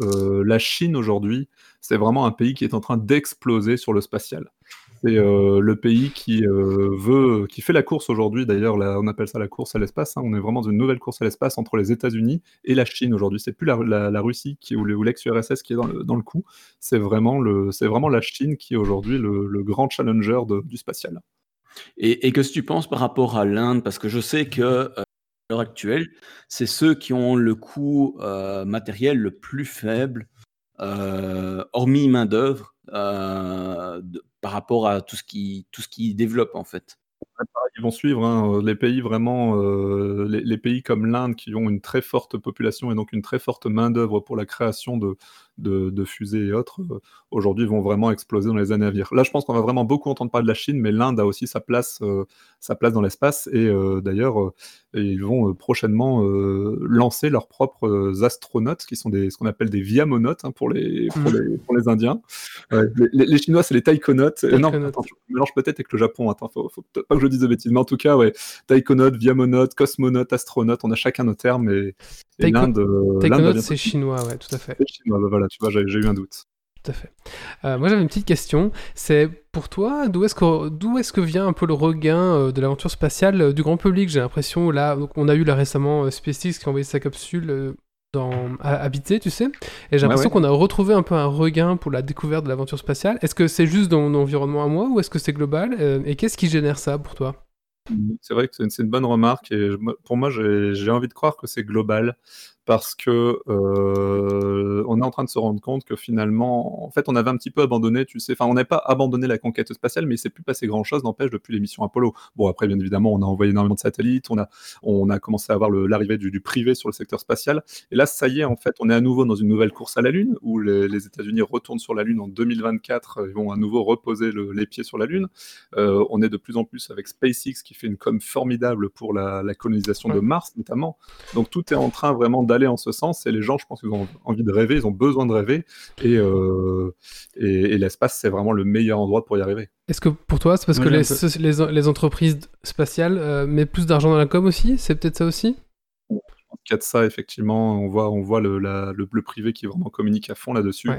la Chine aujourd'hui, c'est vraiment un pays qui est en train d'exploser sur le spatial. C'est euh, le pays qui euh, veut, qui fait la course aujourd'hui. D'ailleurs, on appelle ça la course à l'espace. Hein. On est vraiment dans une nouvelle course à l'espace entre les États-Unis et la Chine aujourd'hui. C'est plus la, Russie qui, ou l'ex-URSS qui est dans le, coup. C'est vraiment, le, vraiment la Chine qui est aujourd'hui le, grand challenger du spatial. Et, ce que tu penses par rapport à l'Inde? Parce que je sais que euh, à l'heure actuelle, c'est ceux qui ont le coût matériel le plus faible, hormis main d'œuvre, par rapport à tout ce qui, tout ce qui développe en fait. Ils vont suivre hein, euh, les pays vraiment, euh, les, pays comme l'Inde qui ont une très forte population et donc une très forte main d'œuvre pour la création de, de, fusées et autres, euh, aujourd'hui vont vraiment exploser dans les années à venir. Là, je pense qu'on va vraiment beaucoup entendre parler de la Chine, mais l'Inde a aussi sa place, sa place dans l'espace et d'ailleurs, ils vont prochainement lancer leurs propres astronautes qui sont des, ce qu'on appelle des viamonautes hein, pour, les, pour, mmh. les, pour, les, Indiens. les, Chinois, c'est les taïkonautes. non, je mélange peut-être avec le Japon. Attends, faut, faut pas que je dise de bêtises. Mais en tout cas, ouais, taïkonautes, viamonautes, cosmonautes, astronautes, on a chacun nos termes. Et, et l'Inde. Taïkonautes, c'est chinois, ouais, tout à fait. C'est chinois, bah voilà, tu vois, j'ai eu un doute. Tout à fait. Euh, moi j'avais une petite question. C'est pour toi, d'où est-ce que, d'où est-ce que vient un peu le regain euh, de l'aventure spatiale euh, du grand public? J'ai l'impression, là, donc, on a eu là récemment SpaceX qui a envoyé sa capsule dans, à habiter, tu sais. Et j'ai l'impression qu'on a retrouvé un peu un regain pour la découverte de l'aventure spatiale. Est-ce que c'est juste dans mon environnement à moi ou est-ce que c'est global? Et qu'est-ce qui génère ça pour toi? C'est vrai que c'est une, bonne remarque et pour moi j'ai envie de croire que c'est global parce que euh, on est en train de se rendre compte que finalement, en fait, on avait un petit peu abandonné, tu sais, enfin, on n'a pas abandonné la conquête spatiale, mais il s'est plus passé grand chose, n'empêche, depuis l'émission Apollo. Bon, après, bien évidemment, on a envoyé énormément de satellites, on a, on a commencé à avoir l'arrivée du, privé sur le secteur spatial, et là, ça y est, en fait, on est à nouveau dans une nouvelle course à la Lune, où les, États-Unis retournent sur la Lune en 2024, ils vont à nouveau reposer les pieds sur la Lune. Euh, on est de plus en plus avec SpaceX qui fait une com formidable pour la, colonisation de Mars, notamment. Donc tout est en train vraiment d'aller en ce sens. Et les gens, je pense qu'ils ont envie de rêver, ils ont besoin de rêver. Et, euh, et, l'espace, c'est vraiment le meilleur endroit pour y arriver. Est-ce que pour toi, c'est parce que les, les, entreprises spatiales euh, mettent plus d'argent dans la com aussi? C'est peut-être ça aussi? Qu'il y a de ça, effectivement. On voit, on voit le, le, privé qui vraiment communique à fond là-dessus.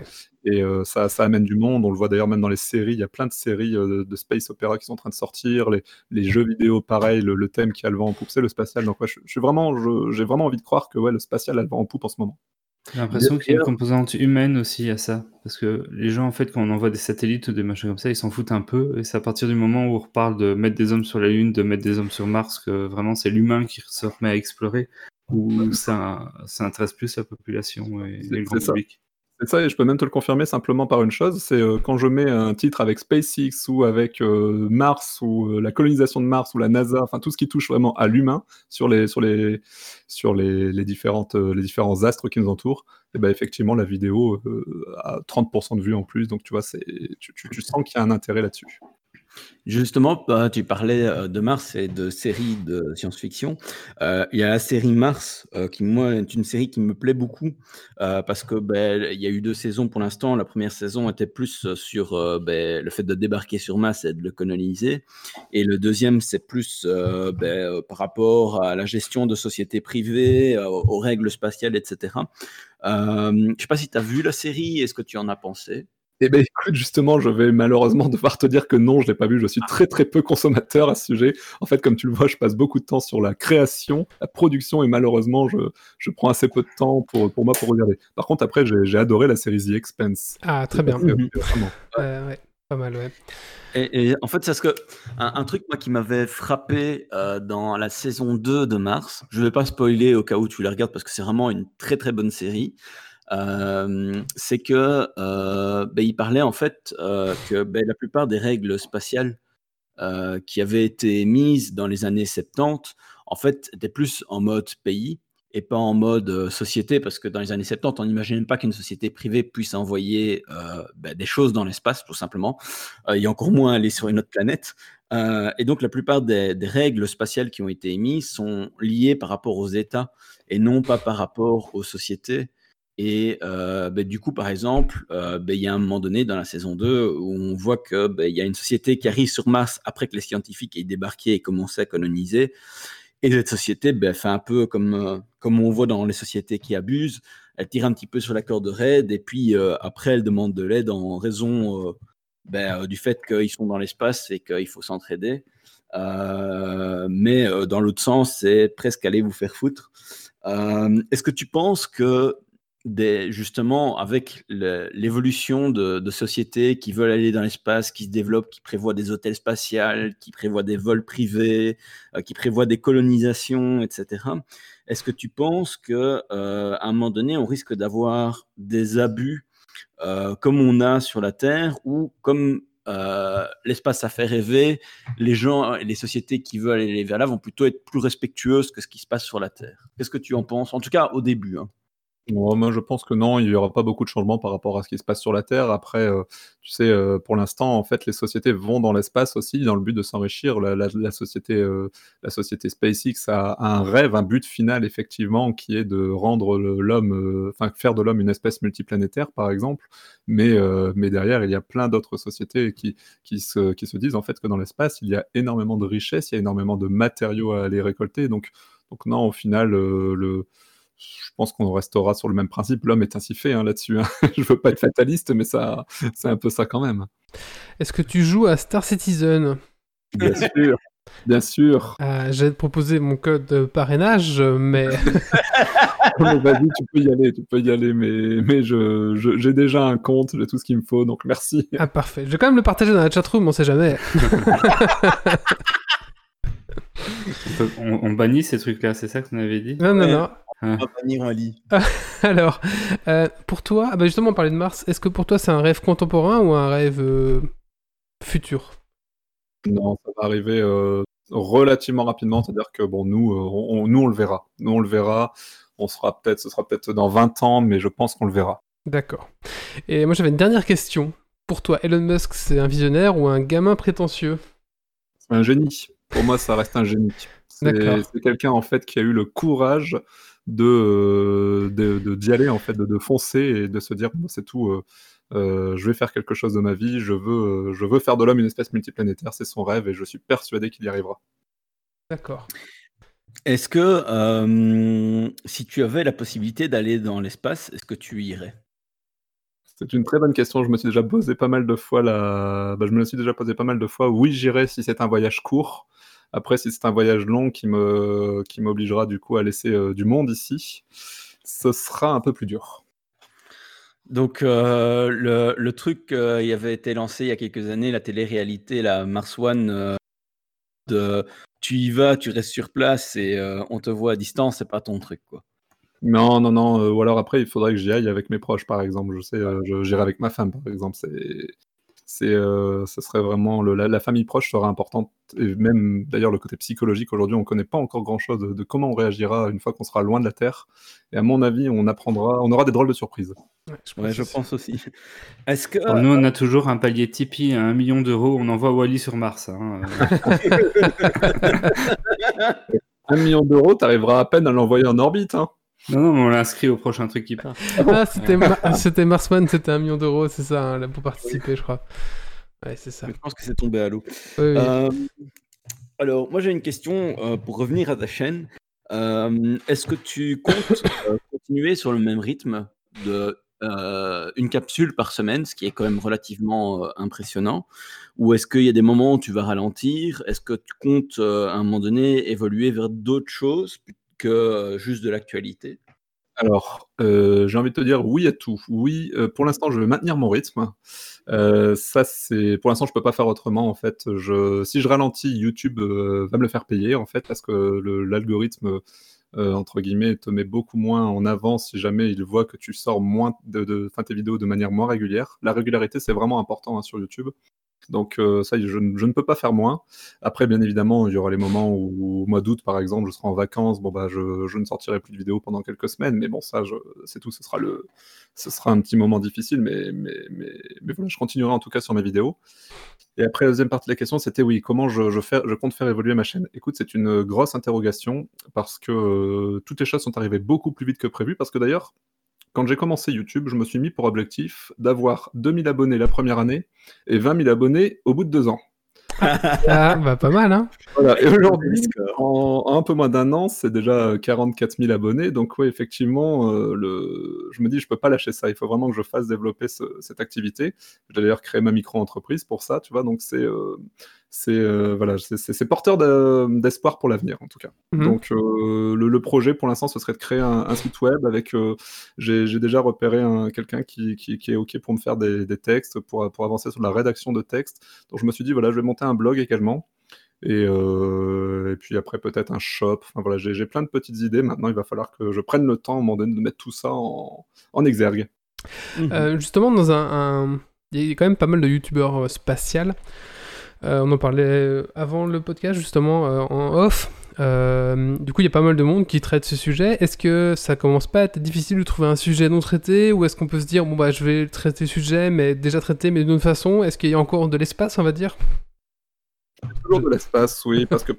Et euh, ça, ça, amène du monde. On le voit d'ailleurs même dans les séries. Il y a plein de séries euh, de space opéra qui sont en train de sortir. Les, les jeux vidéo, pareil, le, thème qui a le vent en poupe, c'est le spatial. Donc, je, suis vraiment, j'ai vraiment envie de croire que ouais, le spatial a le vent en poupe en ce moment. J'ai l'impression qu'il y a une composante humaine aussi à ça. Parce que les gens, en fait, quand on envoie des satellites ou des machins comme ça, ils s'en foutent un peu. Et c'est à partir du moment où on reparle de mettre des hommes sur la Lune, de mettre des hommes sur Mars, que vraiment c'est l'humain qui se remet à explorer où ça, ça intéresse plus la population et le grand public. C'est ça, et je peux même te le confirmer simplement par une chose, c'est euh, quand je mets un titre avec SpaceX ou avec euh, Mars ou euh, la colonisation de Mars ou la NASA, enfin tout ce qui touche vraiment à l'humain sur les sur les sur les, les différentes les différents astres qui nous entourent, et ben effectivement la vidéo a 30% de vues en plus, donc tu vois, c'est tu, tu, tu sens qu'il y a un intérêt là-dessus. Justement, bah, tu parlais euh, de Mars et de séries de science-fiction. Euh, il y a la série Mars, euh, qui moi est une série qui me plaît beaucoup parce que ben, il y a eu deux saisons pour l'instant. La première saison était plus sur ben, le fait de débarquer sur Mars et de le coloniser, et le deuxième c'est plus ben, par rapport à la gestion de sociétés privées, aux, règles spatiales, etc. je ne sais pas si tu as vu la série et ce que tu en as pensé? Eh ben écoute, justement, je vais malheureusement devoir te dire que non, je l'ai pas vu. Je suis très très peu consommateur à ce sujet. En fait, comme tu le vois, je passe beaucoup de temps sur la création, la production, et malheureusement, je, je prends assez peu de temps pour, pour moi pour regarder. Par contre, après, j'ai j'ai adoré la série The Expense. Ah, très bien. Euh, Mhm. vraiment. Ouais, ouais, pas mal, ouais. Et, et en fait, c'est ce que un, un truc moi qui m'avait frappé euh, dans la saison 2 de Mars. Je vais pas spoiler au cas où tu la regardes parce que c'est vraiment une très très bonne série. Euh, c'est que euh, ben, il parlait en fait euh, que ben, la plupart des règles spatiales qui avaient été mises dans les années 70 en fait étaient plus en mode pays et pas en mode société parce que dans les années 70 on n'imagine même pas qu'une société privée puisse envoyer ben, des choses dans l'espace tout simplement. Et encore moins aller sur une autre planète. Et donc la plupart des règles spatiales qui ont été émises sont liées par rapport aux États et non pas par rapport aux sociétés et euh, ben, du coup, par exemple, euh, ben, il y a un moment donné dans la saison 2 où on voit que ben, il y a une société qui arrive sur Mars après que les scientifiques aient débarqué et commencé à coloniser. Et cette société ben, fait un peu comme, euh, comme on voit dans les sociétés qui abusent. Elle tire un petit peu sur la corde raide et puis après, elle demande de l'aide en raison du fait qu'ils sont dans l'espace et qu'il faut s'entraider. Mais dans l'autre sens, c'est presque aller vous faire foutre. Est-ce que tu penses que justement, avec l'évolution de, de sociétés qui veulent aller dans l'espace, qui se développent, qui prévoient des hôtels spatials, qui prévoient des vols privés, euh, qui prévoient des colonisations, etc. Est-ce que tu penses que euh, à un moment donné, on risque d'avoir des abus euh, comme on a sur la Terre ou comme euh, l'espace a fait rêver, les gens et les sociétés qui veulent aller vers là vont plutôt être plus respectueuses que ce qui se passe sur la Terre? Qu'est-ce que tu en penses? En tout cas, au début. hein. Moi, je pense que non, il n'y aura pas beaucoup de changements par rapport à ce qui se passe sur la Terre. Après, euh, tu sais, euh, pour l'instant, en fait, les sociétés vont dans l'espace aussi dans le but de s'enrichir. La, société, euh, la société SpaceX a un rêve, un but final, effectivement, qui est de rendre l'homme, enfin, faire de l'homme une espèce multiplanétaire, par exemple. Mais, mais derrière, il y a plein d'autres sociétés qui, qui, se, qui se disent, en fait, que dans l'espace, il y a énormément de richesses, il y a énormément de matériaux à aller récolter. Donc, donc non, au final, le je pense qu'on restera sur le même principe. L'homme est ainsi fait hein, là-dessus. hein. [LAUGHS] Je veux pas être fataliste, mais ça, c'est un peu ça quand même. Est-ce que tu joues à Star Citizen? Bien [LAUGHS] sûr, bien sûr. Euh, J'allais te proposer mon code de parrainage, [LAUGHS] mais Vas-y, tu peux y aller, tu peux y aller, mais, mais je, je- j'ai déjà un compte, j'ai tout ce qu'il me faut, donc merci. ah parfait. Je vais quand même le partager dans la chatroom, on sait jamais. On, peut- on- on bannit ces trucs-là, c'est ça qu'on avait dit? Non non Ouais. non. On va bannir un lit. [LAUGHS] Alors, euh, pour toi, ah bah justement on parlait de Mars. Est-ce que pour toi c'est un rêve contemporain ou un rêve euh, futur? Non, ça va arriver euh, relativement rapidement, c'est-à-dire que bon, nous, euh, on, on- nous, on le verra. Nous, on le verra. On sera peut-être, ce sera peut-être dans 20 ans, mais je pense qu'on le verra. D'accord. Et moi j'avais une dernière question. Pour toi, Elon Musk, c'est un visionnaire ou un gamin prétentieux? C'est un génie. Pour moi, ça reste un génie. C'est quelqu'un en fait qui a eu le courage de euh, de- de- d'y aller en fait, de, de foncer et de se dire bon, c'est tout. euh, euh, je vais faire quelque chose de ma vie. Je veux je veux faire de l'homme une espèce multiplanétaire. C'est son rêve et je suis persuadé qu'il y arrivera. D'accord. Est-ce que euh, si tu avais la possibilité d'aller dans l'espace, est-ce que tu irais? C'est une très bonne question. Je me suis déjà posé pas mal de fois la. bah, je me suis déjà posé pas mal de fois. Oui, j'irai si c'est un voyage court. Après, si c'est un voyage long qui me qui m'obligera du coup à laisser euh, du monde ici, ce sera un peu plus dur. Donc euh, le, le truc euh, il avait été lancé il y a quelques années, la télé-réalité, la Mars One, euh, de tu y vas, tu restes sur place et on te voit à distance, c'est pas ton truc quoi. Non, non, non. ou alors après, il faudrait que j'y aille avec mes proches, par exemple. Je sais, je- j'irai avec ma femme, par exemple. C'est, c'est, euh, ce serait vraiment le- la, la famille proche sera importante. Et même d'ailleurs le côté psychologique aujourd'hui, on ne connaît pas encore grand-chose de, de comment on réagira une fois qu'on sera loin de la Terre. Et à mon avis, on apprendra, on aura des drôles de surprises. Ouais, je Ouais, je aussi. pense aussi. Est-ce que Alors, nous, on a toujours un palier Tipeee à 1 million d'euros. On envoie Wally sur Mars. hein. [LAUGHS] Un million d'euros, t'arriveras à peine à l'envoyer en orbite. Hein. Non, non, mais on l'inscrit au prochain truc qui part. Ah, c'était Ma- c'était Marsman, c'était un million d'euros, c'est ça, hein, là, pour participer, je crois. Ouais, c'est ça. je pense que c'est tombé à l'eau. Oui, oui. Euh, alors, moi j'ai une question euh, pour revenir à ta chaîne. Euh, Est-ce que tu comptes euh, continuer sur le même rythme de euh, une capsule par semaine, ce qui est quand même relativement euh, impressionnant? Ou est-ce qu'il y a des moments où tu vas ralentir? Est-ce que tu comptes euh, à un moment donné évoluer vers d'autres choses que juste de l'actualité alors, j'ai envie de te dire oui à tout. Oui, pour l'instant, je vais maintenir mon rythme. ça, pour l'instant, je peux pas faire autrement. En fait, si je ralentis, YouTube va me le faire payer en fait parce que l'algorithme euh, entre guillemets, te met beaucoup moins en avant si jamais il voit que tu sors moins de, de tes vidéos de manière moins régulière. La régularité, c'est vraiment important hein, sur YouTube. Donc euh, ça, je, ne peux pas faire moins. Après, bien évidemment, il y aura les moments où, au mois d'août, par exemple, je serai en vacances. Bon bah, je, ne sortirai plus de vidéos pendant quelques semaines. Mais bon, ça, c'est tout. Ce sera le, ce sera un petit moment difficile, mais mais mais, je continuerai en tout cas sur mes vidéos. Et après, la deuxième partie de la question, c'était oui, comment je, je, je compte faire évoluer ma chaîne? Écoute, c'est une grosse interrogation parce que euh, toutes les choses sont arrivées beaucoup plus vite que prévu. Parce que d'ailleurs, quand j'ai commencé YouTube, je me suis mis pour objectif d'avoir 2000 abonnés la première année et 20 000 abonnés au bout de deux ans. [LAUGHS] ah, bah pas mal, hein voilà. Et aujourd'hui, en, un peu moins d'un an, c'est déjà 44 000 abonnés. Donc oui, effectivement, euh, le... je me dis, je peux pas lâcher ça. Il faut vraiment que je fasse développer cette activité. J'ai d'ailleurs créé ma micro-entreprise pour ça, tu vois. Donc c'est... Euh, c'est euh, voilà, c'est porteur d'espoir pour l'avenir en tout cas. Mhm. Donc euh, le, projet pour l'instant ce serait de créer un, site web avec. Euh, j'ai déjà repéré quelqu'un qui, qui, est ok pour me faire des, textes, pour, pour avancer sur la rédaction de textes. Donc je me suis dit voilà, je vais monter un blog également. Et, et, puis après peut-être un shop. Enfin voilà, j'ai plein de petites idées. Maintenant, il va falloir que je prenne le temps à un moment donné de mettre tout ça en, en exergue. justement, dans un, il y a quand même pas mal de youtubeurs. Euh, on en parlait avant le podcast, justement, euh, en off. Euh, du coup, il y a pas mal de monde qui traite ce sujet. Est-ce que ça commence pas à être difficile de trouver un sujet non traité Ou est-ce qu'on peut se dire, bon, bah, je vais traiter le sujet, mais déjà traité, mais d'une autre façon Est-ce qu'il y a encore de l'espace, on va dire? Toujours de l'espace, oui, parce que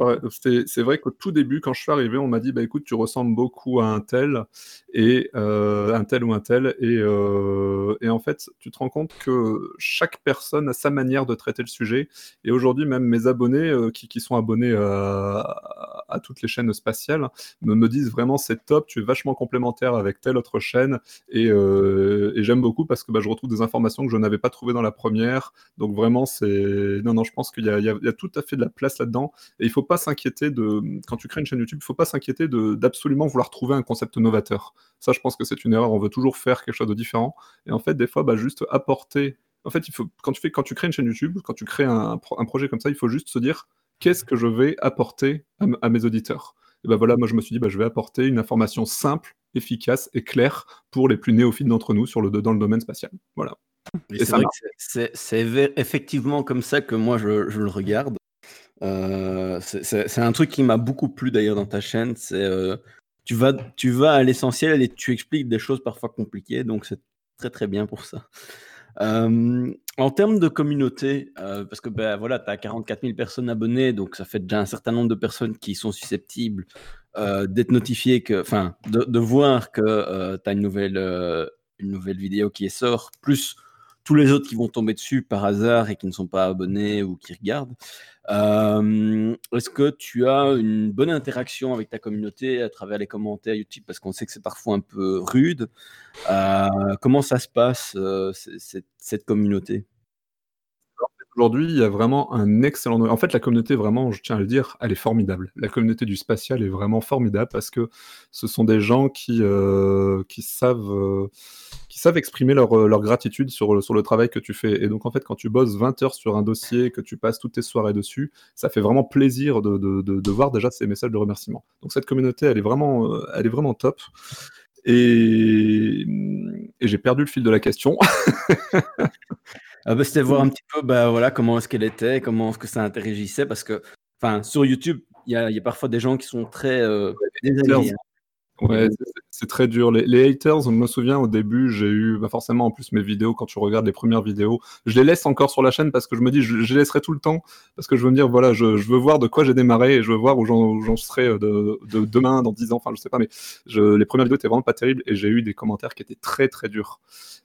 c'est vrai qu'au tout début, quand je suis arrivé, on m'a dit bah écoute, tu ressembles beaucoup à un tel et euh, un tel ou un tel, et, euh, et, en fait, tu te rends compte que chaque personne a sa manière de traiter le sujet. Et aujourd'hui, même mes abonnés euh, qui, qui, sont abonnés à, toutes les chaînes spatiales me, me disent vraiment c'est top, tu es vachement complémentaire avec telle autre chaîne, et, et j'aime beaucoup parce que bah, je retrouve des informations que je n'avais pas trouvées dans la première. Donc vraiment, c'est non non, je pense qu'il y, y, y a tout tout à fait de la place là-dedans. Et il faut pas s'inquiéter de, quand tu crées une chaîne YouTube, il faut pas s'inquiéter d'absolument vouloir trouver un concept novateur. Ça, je pense que c'est une erreur. On veut toujours faire quelque chose de différent. Et en fait, des fois, bah, juste apporter. En fait, il faut, quand, tu fais, quand tu crées une chaîne YouTube, quand tu crées un, un projet comme ça, il faut juste se dire qu'est-ce que je vais apporter à, mes auditeurs? Et ben voilà, moi je me suis dit, bah, je vais apporter une information simple, efficace et claire pour les plus néophytes d'entre nous sur le, dans le domaine spatial. Voilà. C'est effectivement comme ça que moi je, je le regarde. Euh, c'est un truc qui m'a beaucoup plu d'ailleurs dans ta chaîne. C'est euh, tu vas tu vas à l'essentiel et tu expliques des choses parfois compliquées, donc c'est très très bien pour ça. Euh, en termes de communauté, parce que ben voilà, tu as 44 000 personnes abonnées, donc ça fait déjà un certain nombre de personnes qui sont susceptibles d'être notifiées, que, enfin, de, voir que tu as une nouvelle, une nouvelle vidéo qui sort, plus tous les autres qui vont tomber dessus par hasard et qui ne sont pas abonnés ou qui regardent. Euh, est-ce que tu as une bonne interaction avec ta communauté à travers les commentaires YouTube? Parce qu'on sait que c'est parfois un peu rude. Euh, comment ça se passe, euh, cette, communauté? Aujourd'hui, il y a vraiment un excellent. En fait, la communauté, vraiment, je tiens à le dire, elle est formidable. La communauté du spatial est vraiment formidable parce que ce sont des gens qui, savent qui savent exprimer leur, euh, gratitude sur, le travail que tu fais. Et donc, en fait, quand tu bosses 20 heures sur un dossier, que tu passes toutes tes soirées dessus, ça fait vraiment plaisir de, voir déjà ces messages de remerciement. Donc, cette communauté, elle est vraiment, euh, elle est vraiment top. Et j'ai perdu le fil de la question. [LAUGHS] ah bah, C'était voir un petit peu bah, voilà, comment est-ce qu'elle était, comment est-ce que ça interagissait, parce que sur YouTube, il y a, y a, parfois des gens qui sont très euh, Ouais, c'est très dur. Les, haters, je me souviens au début, j'ai eu bah forcément en plus mes vidéos, quand tu regardes les premières vidéos, je les laisse encore sur la chaîne parce que je me dis, je, les laisserai tout le temps parce que je veux me dire, voilà, je, veux voir de quoi j'ai démarré et je veux voir où j'en serai euh, de, demain, dans 10 ans, enfin je sais pas, mais je, les premières vidéos étaient vraiment pas terribles et j'ai eu des commentaires qui étaient très très durs.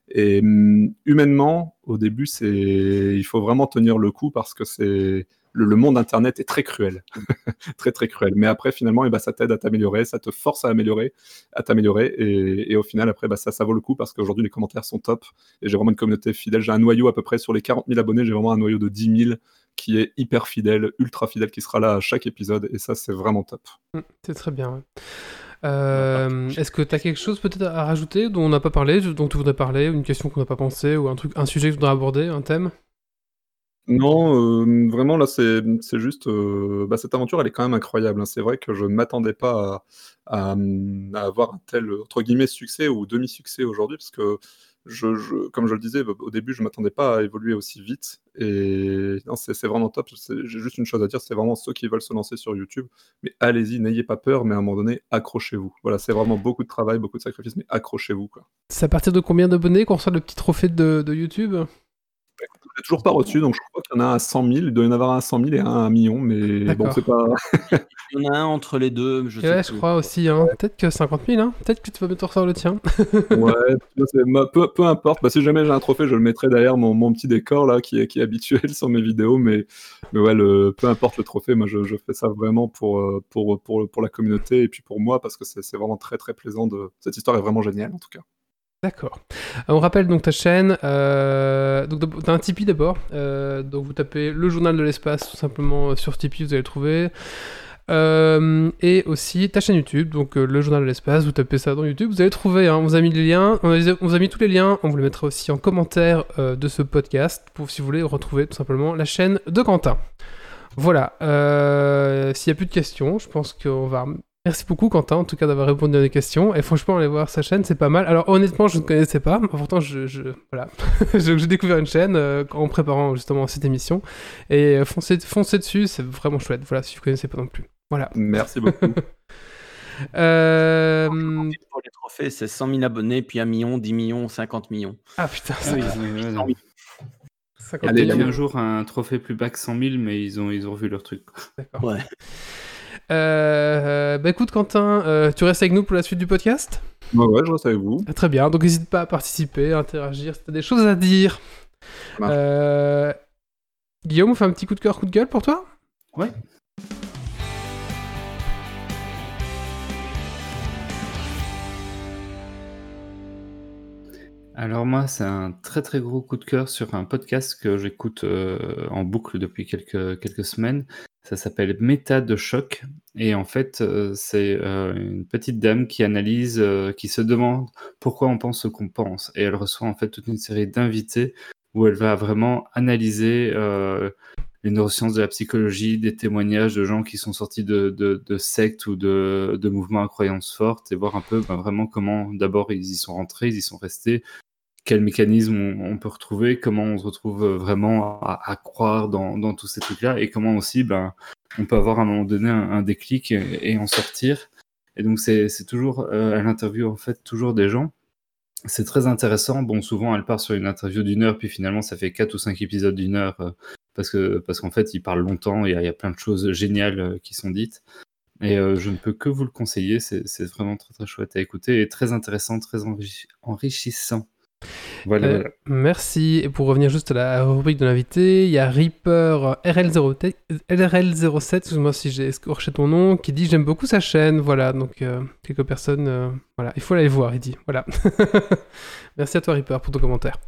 Et hum, humainement, au début, c'est, il faut vraiment tenir le coup parce que c'est le, monde internet est très cruel, [LAUGHS] très très cruel. Mais après finalement, eh ben, ça t'aide à t'améliorer, ça te force à améliorer, à t'améliorer, et, et, au final après bah, ça ça vaut le coup parce qu'aujourd'hui les commentaires sont top et j'ai vraiment une communauté fidèle. J'ai un noyau à peu près sur les 40 000 abonnés, j'ai vraiment un noyau de 10 000 qui est hyper fidèle, ultra fidèle, qui sera là à chaque épisode, et ça, c'est vraiment top. Mm, c'est très bien. Euh, est-ce que tu as quelque chose peut-être à rajouter dont on n'a pas parlé, dont tu voudrais parler, une question qu'on n'a pas pensé, ou un, truc, un sujet que tu voudrais aborder, un thème? Non, euh, vraiment là c'est juste, euh, bah, cette aventure elle est quand même incroyable, hein. C'est vrai que je ne m'attendais pas à, avoir un tel, entre guillemets, «succès» ou demi-succès aujourd'hui parce que je, comme je le disais au début, je ne m'attendais pas à évoluer aussi vite. Et c'est vraiment top. J'ai juste une chose à dire, c'est vraiment ceux qui veulent se lancer sur YouTube. Mais allez-y, n'ayez pas peur, mais à un moment donné, accrochez-vous. Voilà, c'est vraiment beaucoup de travail, beaucoup de sacrifices, mais accrochez-vous. C'est à partir de combien d'abonnés qu'on reçoit le petit trophée de YouTube? J'ai toujours pas reçu, donc je crois qu'il y en a un à 100 000. Il doit y en avoir un à 100 000 et un à 1 million, mais bon, c'est pas. il y en a un entre les deux. Je, ouais, je crois aussi. Hein. Peut-être que 50 000, hein. peut-être que tu vas bientôt recevoir le tien. ouais, [LAUGHS] peu, peu, importe. Bah, si jamais j'ai un trophée, je le mettrai derrière mon, mon petit décor là, qui est, qui est habituel sur mes vidéos. Mais, mais ouais, le, peu importe le trophée, moi je, je, fais ça vraiment pour, euh, pour, pour, pour la communauté et puis pour moi parce que c'est vraiment très très plaisant. De... Cette histoire est vraiment géniale en tout cas. D'accord. Euh, on rappelle donc ta chaîne. Euh, donc t'as un Tipeee d'abord. Euh, donc vous tapez le journal de l'espace tout simplement sur Tipeee, vous allez le trouver. et aussi ta chaîne YouTube, donc le journal de l'espace, vous tapez ça dans YouTube, vous allez trouver, hein, on vous a mis les liens, on, vous a mis tous les liens, on vous les mettra aussi en commentaire de ce podcast, pour si vous voulez retrouver tout simplement la chaîne de Quentin. Voilà, s'il n'y a plus de questions, je pense qu'on va Merci beaucoup Quentin en tout cas d'avoir répondu à des questions et franchement aller voir sa chaîne c'est pas mal. Alors honnêtement je ne connaissais pas, pourtant je, voilà [LAUGHS] j'ai découvert une chaîne euh, en préparant justement cette émission et euh, foncez, foncez dessus c'est vraiment chouette. Voilà si vous ne connaissez pas non plus. Voilà. Merci [LAUGHS] beaucoup. euh... Pour les trophées c'est 100 000 abonnés puis 1 million, 10 millions, 50 millions. Ah putain. Oui, il y a un jour un trophée plus bas que 100 000 mais ils ont ils ont revu leur truc. D'accord. Ouais. Euh, bah écoute Quentin, euh, tu restes avec nous pour la suite du podcast? Ouais, ouais, je reste avec vous. Ah, très bien, donc n'hésite pas à participer, à interagir si tu as des choses à dire. Euh, Guillaume, on fait un petit coup de cœur, coup de gueule pour toi? Ouais. Alors moi, c'est un très très gros coup de cœur sur un podcast que j'écoute en boucle depuis quelques, quelques semaines. Ça s'appelle Méta de choc. Et en fait, euh, c'est euh, une petite dame qui analyse, euh, qui se demande pourquoi on pense ce qu'on pense. Et elle reçoit en fait toute une série d'invités où elle va vraiment analyser les neurosciences de la psychologie, des témoignages de gens qui sont sortis de, sectes ou de, mouvements à croyances fortes et voir un peu ben, vraiment comment d'abord ils y sont rentrés, ils y sont restés, quels mécanismes on, peut retrouver, comment on se retrouve euh, vraiment à, croire dans, tous ces trucs-là, et comment aussi ben, on peut avoir à un moment donné un, déclic et, en sortir. Et donc c'est toujours, euh, elle interviewe en fait toujours des gens. C'est très intéressant. Bon, souvent elle part sur une interview d'une heure, puis finalement ça fait quatre ou cinq épisodes d'une heure, euh, parce parce qu'en fait il parle longtemps, il y, a plein de choses géniales qui sont dites. Et je ne peux que vous le conseiller, c'est vraiment très très chouette à écouter et très intéressant, très enrichissant. Euh, merci. Et pour revenir juste à la rubrique de l'invité, il y a Reaper RL07, RL07 excuse-moi si j'ai escorché ton nom, qui dit j'aime beaucoup sa chaîne. Voilà, donc euh, quelques personnes, euh, voilà, il faut aller voir, il dit. Voilà. [LAUGHS] merci à toi Reaper pour ton commentaire.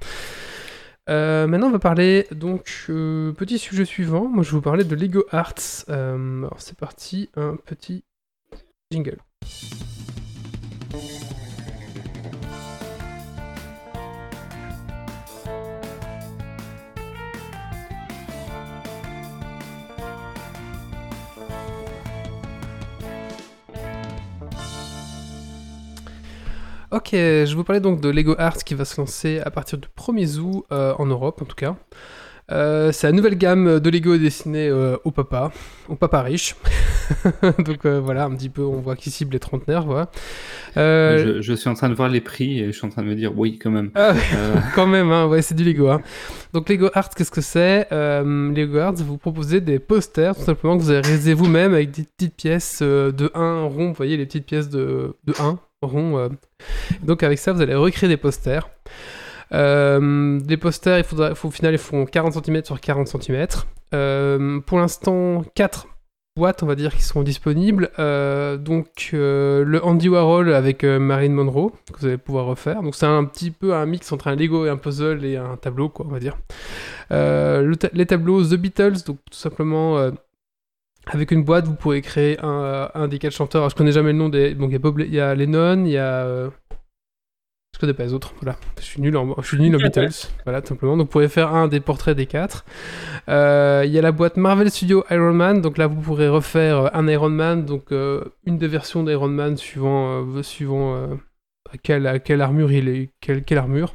maintenant, on va parler donc petit sujet suivant. Moi, je vais vous parler de Lego Arts. alors, c'est parti, un petit jingle. Ok, je vous parlais donc de Lego Art qui va se lancer à partir du 1er août euh, en Europe en tout cas. Euh, c'est la nouvelle gamme de Lego destinée euh, au papa, au papa riche. [LAUGHS] donc voilà, un petit peu, on voit qu'il cible les trentenaires. Voilà. Je, suis en train de voir les prix et je suis en train de me dire oui, quand même. Ah, [LAUGHS] quand même, hein, ouais, c'est du Lego. Hein. Donc Lego Art, qu'est-ce que c'est? Lego Art, vous proposez des posters tout simplement que vous avez réalisé vous-même avec des petites pièces de 1 rond, vous voyez les petites pièces de, de 1 Euh. Donc avec ça, vous allez recréer des posters. Euh, des posters, il faudra, au final, ils font 40 cm sur 40 cm. Euh, pour l'instant, 4 boîtes, on va dire, qui sont disponibles. Euh, donc, le Andy Warhol avec Marilyn Monroe, que vous allez pouvoir refaire. Donc, c'est un petit peu un mix entre un Lego et un puzzle et un tableau, quoi, on va dire. Les tableaux The Beatles, donc tout simplement. Euh, avec une boîte, vous pourrez créer un, un des quatre chanteurs. Alors, je connais jamais le nom des. Donc, il y a, Bob- il y a Lennon, il y a. euh, Je connais pas les autres. Voilà. Je suis nul en, je suis nul en Beatles. Voilà, tout simplement. Donc, vous pourrez faire un des portraits des quatre. Euh, Il y a la boîte Marvel Studio Iron Man. Donc là, vous pourrez refaire euh, un Iron Man. Donc, euh, une des versions d'Iron Man suivant, euh, suivant euh, à quelle, à quelle armure il est. Quelle, quelle armure.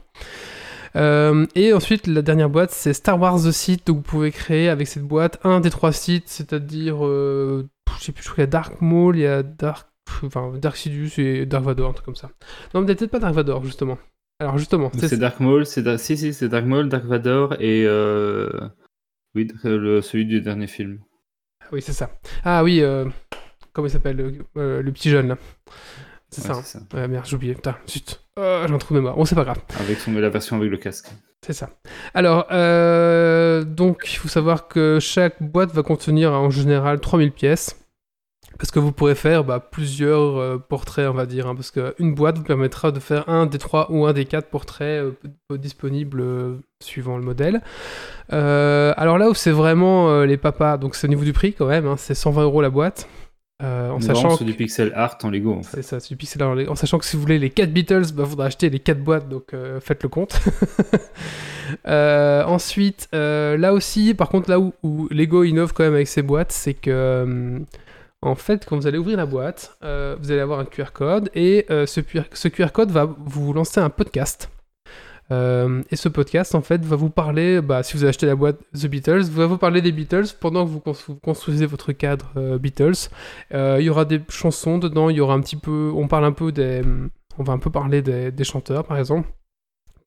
Euh, et ensuite, la dernière boîte, c'est Star Wars The Sith. Donc, vous pouvez créer avec cette boîte un des trois sites, c'est-à-dire, euh, je sais plus, je crois qu'il y a Dark Maul, il y a Dark, enfin, Dark Sidious et Dark Vador, un truc comme ça. Non, peut-être pas Dark Vador, justement. Alors, justement, C'est Dark Maul, c'est si si c'est Dark Maul, Dark Vador et euh... oui le... celui du dernier film. Oui, c'est ça. Ah oui, euh, comment il s'appelle, le, euh, le petit jeune, là. C'est Ouais, ça. hein. c'est ça. Ouais, merde, j'ai oublié. Putain, zut. Oh, j'ai un trou de mémoire. Bon, c'est pas grave. Avec son... la version avec le casque. C'est ça. Alors, euh, donc, il faut savoir que chaque boîte va contenir en général 3000 pièces. Parce que vous pourrez faire bah, plusieurs euh, portraits, on va dire. hein, parce qu'une boîte vous permettra de faire un des trois ou un des quatre portraits euh, disponibles euh, suivant le modèle. Euh, alors là où c'est vraiment euh, les papas, donc c'est au niveau du prix quand même, hein, c'est 120 euros la boîte. Euh, en sachant vraiment que... sur du pixel art en Lego en fait. C'est ça, c'est du pixel art en Lego. En sachant que si vous voulez les 4 Beatles, bah, faudra acheter les 4 boîtes, donc euh, faites le compte. [LAUGHS] Euh, ensuite, là aussi, par contre, là où, où Lego innove quand même avec ses boîtes, c'est que, en fait, quand vous allez ouvrir la boîte, vous allez avoir un QR code, et ce QR code va vous lancer un podcast. Euh, et ce podcast, en fait, va vous parler, bah, si vous avez acheté la boîte The Beatles, va vous parler des Beatles pendant que vous cons- vous construisez votre cadre euh, Beatles. Euh, Il y aura des chansons dedans, il y aura un petit peu, on parle un peu des, on va un peu parler des, chanteurs, par exemple.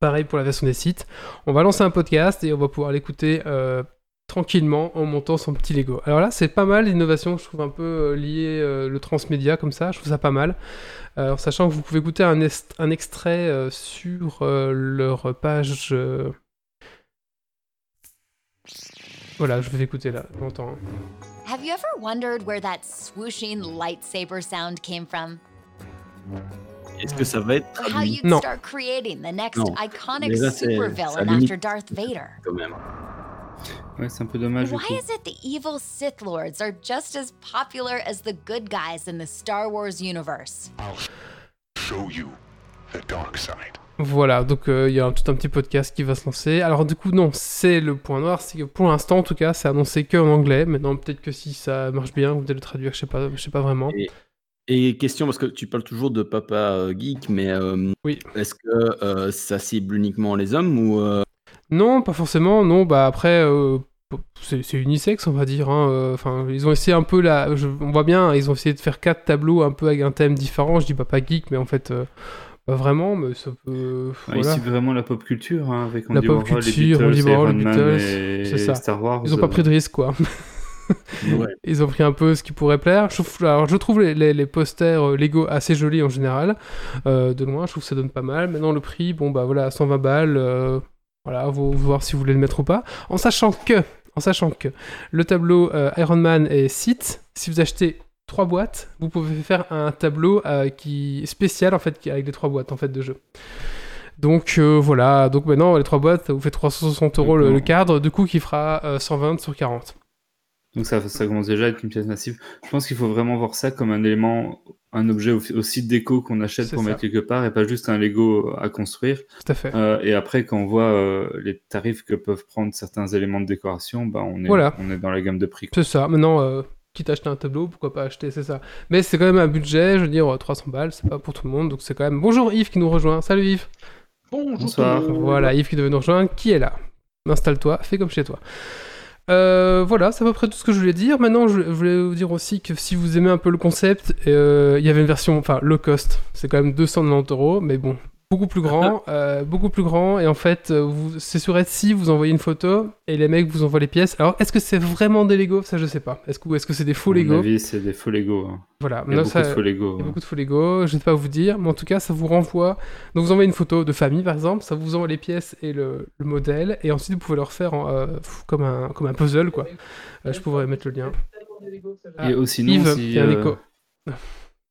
Pareil pour la version des sites. On va lancer un podcast et on va pouvoir l'écouter tranquillement en montant son petit Lego. Alors là, c'est pas mal l'innovation, je trouve un peu euh, lié euh, le transmédia comme ça, je trouve ça pas mal. Euh, en sachant que vous pouvez écouter un, est- un extrait euh, sur euh, leur page. euh, Voilà, je vais écouter là, longtemps. hein. Have you ever wondered where that swooshing lightsaber sound came from? Est-ce que ça va être traduit Non. start creating the next Non. iconic Déjà, ça limite. after Darth Vader? quand même Ouais, c'est un peu dommage. Why is it the evil Sith Lords are just as popular as the good guys in the Star Wars universe? show you the dark side. Voilà, donc euh, il y a un- tout un petit podcast qui va se lancer. Alors du coup, non, c'est le point noir, c'est que pour l'instant, en tout cas, c'est annoncé que en anglais. Maintenant, peut-être que si ça marche bien, vous allez le traduire, je sais pas, je sais pas vraiment. Et- Et question, parce que tu parles toujours de papa euh, geek, mais euh, Oui. est-ce que euh, ça cible uniquement les hommes ou euh, Non, pas forcément. Non, bah après, euh, c'est c'est unisexe, on va dire. hein, euh, Enfin, ils ont essayé un peu là. on voit bien, ils ont essayé de faire quatre tableaux un peu avec un thème différent. Je dis pas pas geek, mais en fait, euh, pas vraiment. Mais ça peut. Ouais, voilà. Ici, vraiment la pop culture, hein, avec La pop Warhol, culture, les Andy Beatles, Warhol, Iron les Man Beatles, et c'est ça. Star Wars. Ils ont pas pris de risque, quoi. ouais. [LAUGHS] Ils ont pris un peu ce qui pourrait plaire. Je trouve, alors, je trouve les, les- les posters euh, Lego assez jolis en général. Euh, de loin, je trouve que ça donne pas mal. Maintenant, le prix, bon, bah voilà, 120 balles. euh, voilà, vous, vous voir si vous voulez le mettre ou pas. En sachant que, en sachant que le tableau euh, Iron Man et Sith, si vous achetez trois boîtes, vous pouvez faire un tableau euh, qui spécial en fait, qui- avec les trois boîtes en fait de jeu. Donc euh, voilà, donc maintenant les trois boîtes, ça vous fait 360 euros le, le cadre, du coup qui fera euh, 120 sur 40. Donc ça, ça commence déjà à être une pièce massive. Je pense qu'il faut vraiment voir ça comme un élément, un objet au- aussi déco qu'on achète pour ça. mettre quelque part et pas juste un Lego à construire. Tout à fait. Euh, et après, quand on voit euh, les tarifs que peuvent prendre certains éléments de décoration, bah, on, est, Voilà. on est dans la gamme de prix. C'est ça. Maintenant, euh, quitte à acheter un tableau, pourquoi pas acheter, c'est ça. Mais c'est quand même un budget, je veux dire, euh, 300 balles, c'est pas pour tout le monde, donc c'est quand même. Bonjour Yves qui nous rejoint. Salut Yves. Bonjour. Bonsoir. Voilà, Yves qui devait nous rejoindre, qui est là? Installe-toi, fais comme chez toi. Euh, voilà, c'est à peu près tout ce que je voulais dire. Maintenant, je voulais vous dire aussi que si vous aimez un peu le concept, euh, il y avait une version, enfin, low cost. C'est quand même 290 euros, mais bon, beaucoup plus grand, [LAUGHS] euh, beaucoup plus grand. Et en fait, euh, vous- c'est sur Etsy, vous envoyez une photo et les mecs vous envoient les pièces. Alors, est-ce que c'est vraiment des Lego? Ça, je sais pas. Est-ce que, est-ce que c'est des faux À mon Lego? avis, c'est des faux Lego. hein. Voilà. Il y a Non, beaucoup ça- de faux Lego. il y a hein. beaucoup de faux Lego, je ne sais pas vous dire, mais en tout cas, ça vous renvoie. Donc, vous envoyez une photo de famille, par exemple, ça vous envoie les pièces et le, le modèle, et ensuite, vous pouvez le refaire en, euh, comme, un, comme un puzzle, quoi. Euh, je pourrais mettre le lien. Ah, Et oh, sinon, Yves, si, il y a un euh, écho.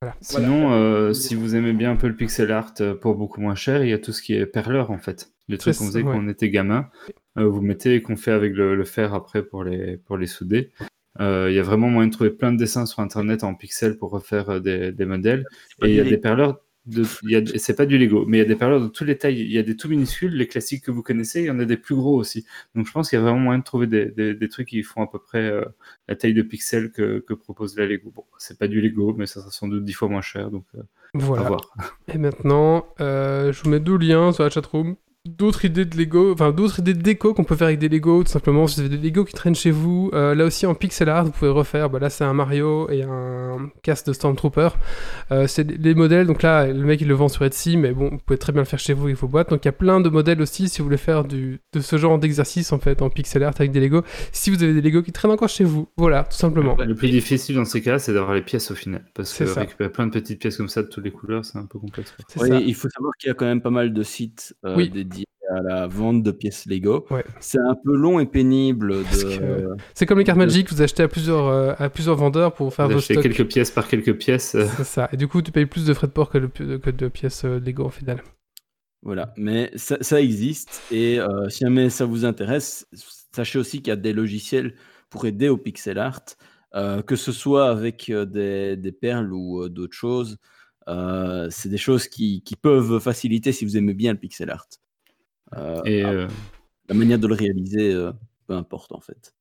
Voilà. Sinon, euh, si vous aimez bien un peu le pixel art euh, pour beaucoup moins cher, il y a tout ce qui est perleur en fait. Les trucs qu'on faisait ouais. quand on était gamin. Euh, vous mettez et qu'on fait avec le, le fer après pour les, pour les souder. Euh, Il y a vraiment moyen de trouver plein de dessins sur internet en pixels pour refaire des, des modèles. Et il y a des perleurs. C'est pas du Lego, mais il y a des perleurs de toutes les tailles. Il y a des tout minuscules, les classiques que vous connaissez, il y en a des plus gros aussi. Donc je pense qu'il y a vraiment moyen de trouver des, des, des trucs qui font à peu près euh, la taille de pixels que, que propose la Lego. Bon, c'est pas du Lego, mais ça sera sans doute dix fois moins cher, donc euh, à Voilà. voir. Et maintenant, euh, je vous mets deux liens sur la chatroom. D'autres idées de Lego, enfin d'autres idées de déco qu'on peut faire avec des Lego, tout simplement. Si vous avez des Lego qui traînent chez vous, euh, là aussi en pixel art, vous pouvez refaire. Bah, là, c'est un Mario et un casque de Stormtrooper. Euh, c'est les modèles, donc là, le mec il le vend sur Etsy, mais bon, vous pouvez très bien le faire chez vous avec vos boîtes. Donc il y a plein de modèles aussi si vous voulez faire du, de ce genre d'exercice en fait en pixel art avec des Lego. Si vous avez des Lego qui traînent encore chez vous, voilà, tout simplement. Le plus difficile dans ces cas, c'est d'avoir les pièces au final. Parce que ça. récupérer plein de petites pièces comme ça de toutes les couleurs, c'est un peu complexe. il faut savoir qu'il y a quand même pas mal de sites euh, Oui. À la vente de pièces Lego. Ouais. C'est un peu long et pénible de. C'est comme les cartes Magic, vous achetez à plusieurs, euh, à plusieurs vendeurs pour faire Vous vos stocks. quelques pièces par quelques pièces. euh, C'est ça. Et du coup, tu payes plus de frais de port que, de- que de pièces euh, Lego en final. Voilà, mais ça, ça existe et euh, si jamais ça vous intéresse, sachez aussi qu'il y a des logiciels pour aider au pixel art, euh, que ce soit avec des, des perles ou euh, d'autres choses. euh, c'est des choses qui, qui peuvent faciliter si vous aimez bien le pixel art. Euh, Et, ah, euh, La manière de le réaliser, euh, peu importe en fait.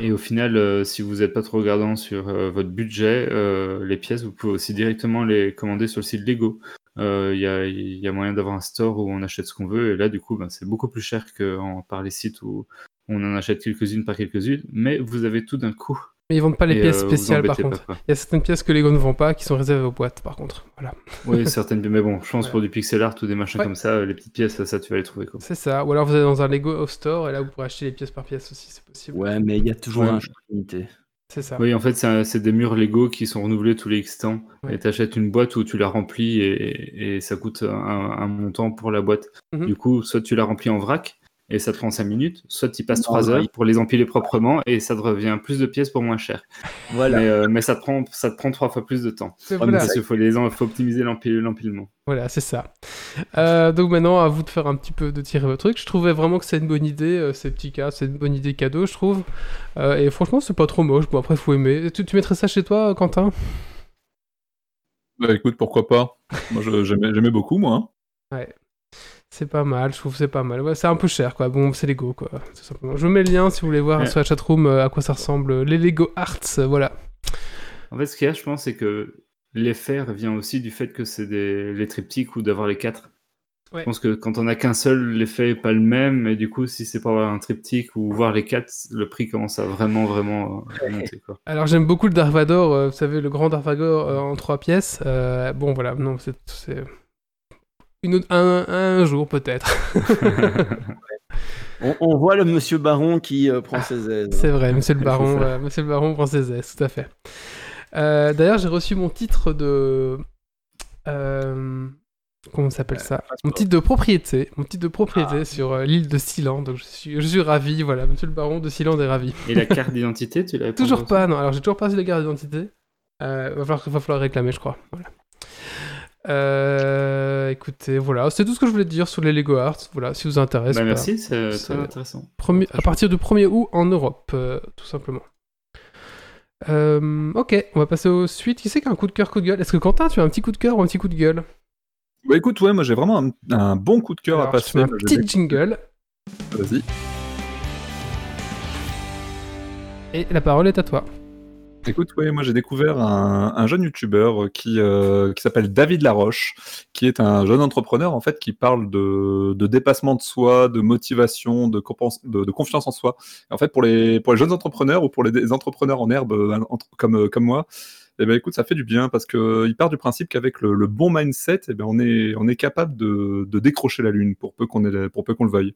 et au final, euh, si vous n'êtes pas trop regardant sur euh, votre budget, euh, les pièces, vous pouvez aussi directement les commander sur le site Lego. Il y, a, y a moyen d'avoir un store où on achète ce qu'on veut. Et là, du coup, ben, c'est beaucoup plus cher que par les sites où on en achète quelques-unes par quelques-unes. Mais vous avez tout d'un coup. Mais ils vendent pas les Et, pièces euh, spéciales par pas, contre. Il y a certaines pièces que Lego ne vend pas qui sont réservées aux boîtes par contre. Voilà. Oui, [LAUGHS] certaines. Mais bon, je pense Ouais. pour du pixel art ou des machins Ouais. comme ça, euh, les petites pièces, ça, ça, tu vas les trouver. Quoi. C'est ça. Ou alors vous allez dans un Lego store et là vous pourrez acheter les pièces par pièce aussi, c'est possible. Ouais, mais il y a toujours Ouais. un choix limité. C'est ça. Oui, en fait, c'est des murs Lego qui sont renouvelés tous les X temps. Ouais. Et tu achètes une boîte où tu la remplis et, et ça coûte un, un montant pour la boîte. Mhm. Du coup, soit tu la remplis en vrac et ça te prend 5 minutes, soit tu passes Non, 3 non, heures pour les empiler proprement et ça te revient plus de pièces pour moins cher. Voilà. Mais, euh, mais ça, te prend, ça te prend trois fois plus de temps. Ouais, voilà. Parce qu'il faut, les faut optimiser l'empile- l'empilement. Voilà, c'est ça. Euh, donc maintenant, à vous de faire un petit peu de tirer votre truc. Je trouvais vraiment que c'est une bonne idée, euh, ces petits cas, c'est une bonne idée cadeau, je trouve. Euh, et franchement, c'est pas trop moche. Bon, après, faut aimer. Tu, tu mettrais ça chez toi, Quentin? Bah écoute, pourquoi pas Moi, j'aimais beaucoup, moi. hein. C'est pas mal, je trouve que c'est pas mal. Ouais, c'est un peu cher, quoi. Bon, c'est Lego, quoi. Tout simplement. Je mets le lien si vous voulez voir Ouais. sur la chatroom euh, à quoi ça ressemble. Les Lego Arts, euh, voilà. En fait, ce qu'il y a, je pense, c'est que l'effet vient aussi du fait que c'est des, les triptyques ou d'avoir les quatre. Ouais. Je pense que quand on a qu'un seul, l'effet est pas le même. Et du coup, si c'est pour avoir un triptyque ou voir les quatre, le prix commence à vraiment, vraiment euh, monter. Quoi. Alors, j'aime beaucoup le Dark Vador, euh, vous savez, le grand Dark Vador euh, en trois pièces. Euh, bon, voilà, non, c'est. C'est- Une autre- un, un jour, peut-être. [LAUGHS] On, on voit le monsieur Baron qui euh, prend ses aises. C'est vrai, monsieur le [LAUGHS] baron, euh, monsieur le baron prend ses aises, tout à fait. Euh, D'ailleurs, j'ai reçu mon titre de. euh, comment ça s'appelle ça? Mon titre de propriété, mon titre de propriété sur euh, l'île de Silan. Donc je suis, je suis ravi, voilà, monsieur le baron de Silan est ravi. Et la carte d'identité, tu pas [LAUGHS] Toujours pas, non. Alors j'ai toujours pas reçu de carte d'identité. Euh, va, falloir, va falloir réclamer, je crois. Voilà. Euh, écoutez, voilà, c'est tout ce que je voulais dire sur les Lego Arts. Voilà, si vous intéresse. Bah, voilà. merci, c'est très intéressant. Premier- à partir du 1er août en Europe, euh, tout simplement. Euh, ok, on va passer aux suites. Qui c'est qui a un coup de cœur, coup de gueule? Est-ce que Quentin, tu as un petit coup de cœur ou un petit coup de gueule? Bah écoute, ouais, moi j'ai vraiment un, un bon coup de cœur à Alors, passer. fais un petit jingle Vas-y. et la parole est à toi. Écoute, ouais, moi j'ai découvert un, un jeune youtubeur qui, euh, qui s'appelle David Laroche, qui est un jeune entrepreneur en fait qui parle de, de dépassement de soi, de motivation, de, de, de confiance en soi. En fait, pour les, pour les jeunes entrepreneurs ou pour les entrepreneurs en herbe euh, comme, euh, comme moi, eh ben écoute, ça fait du bien parce que il part du principe qu'avec le, bon mindset, eh ben on est on est capable de, de décrocher la lune pour peu qu'on qu'on le veuille.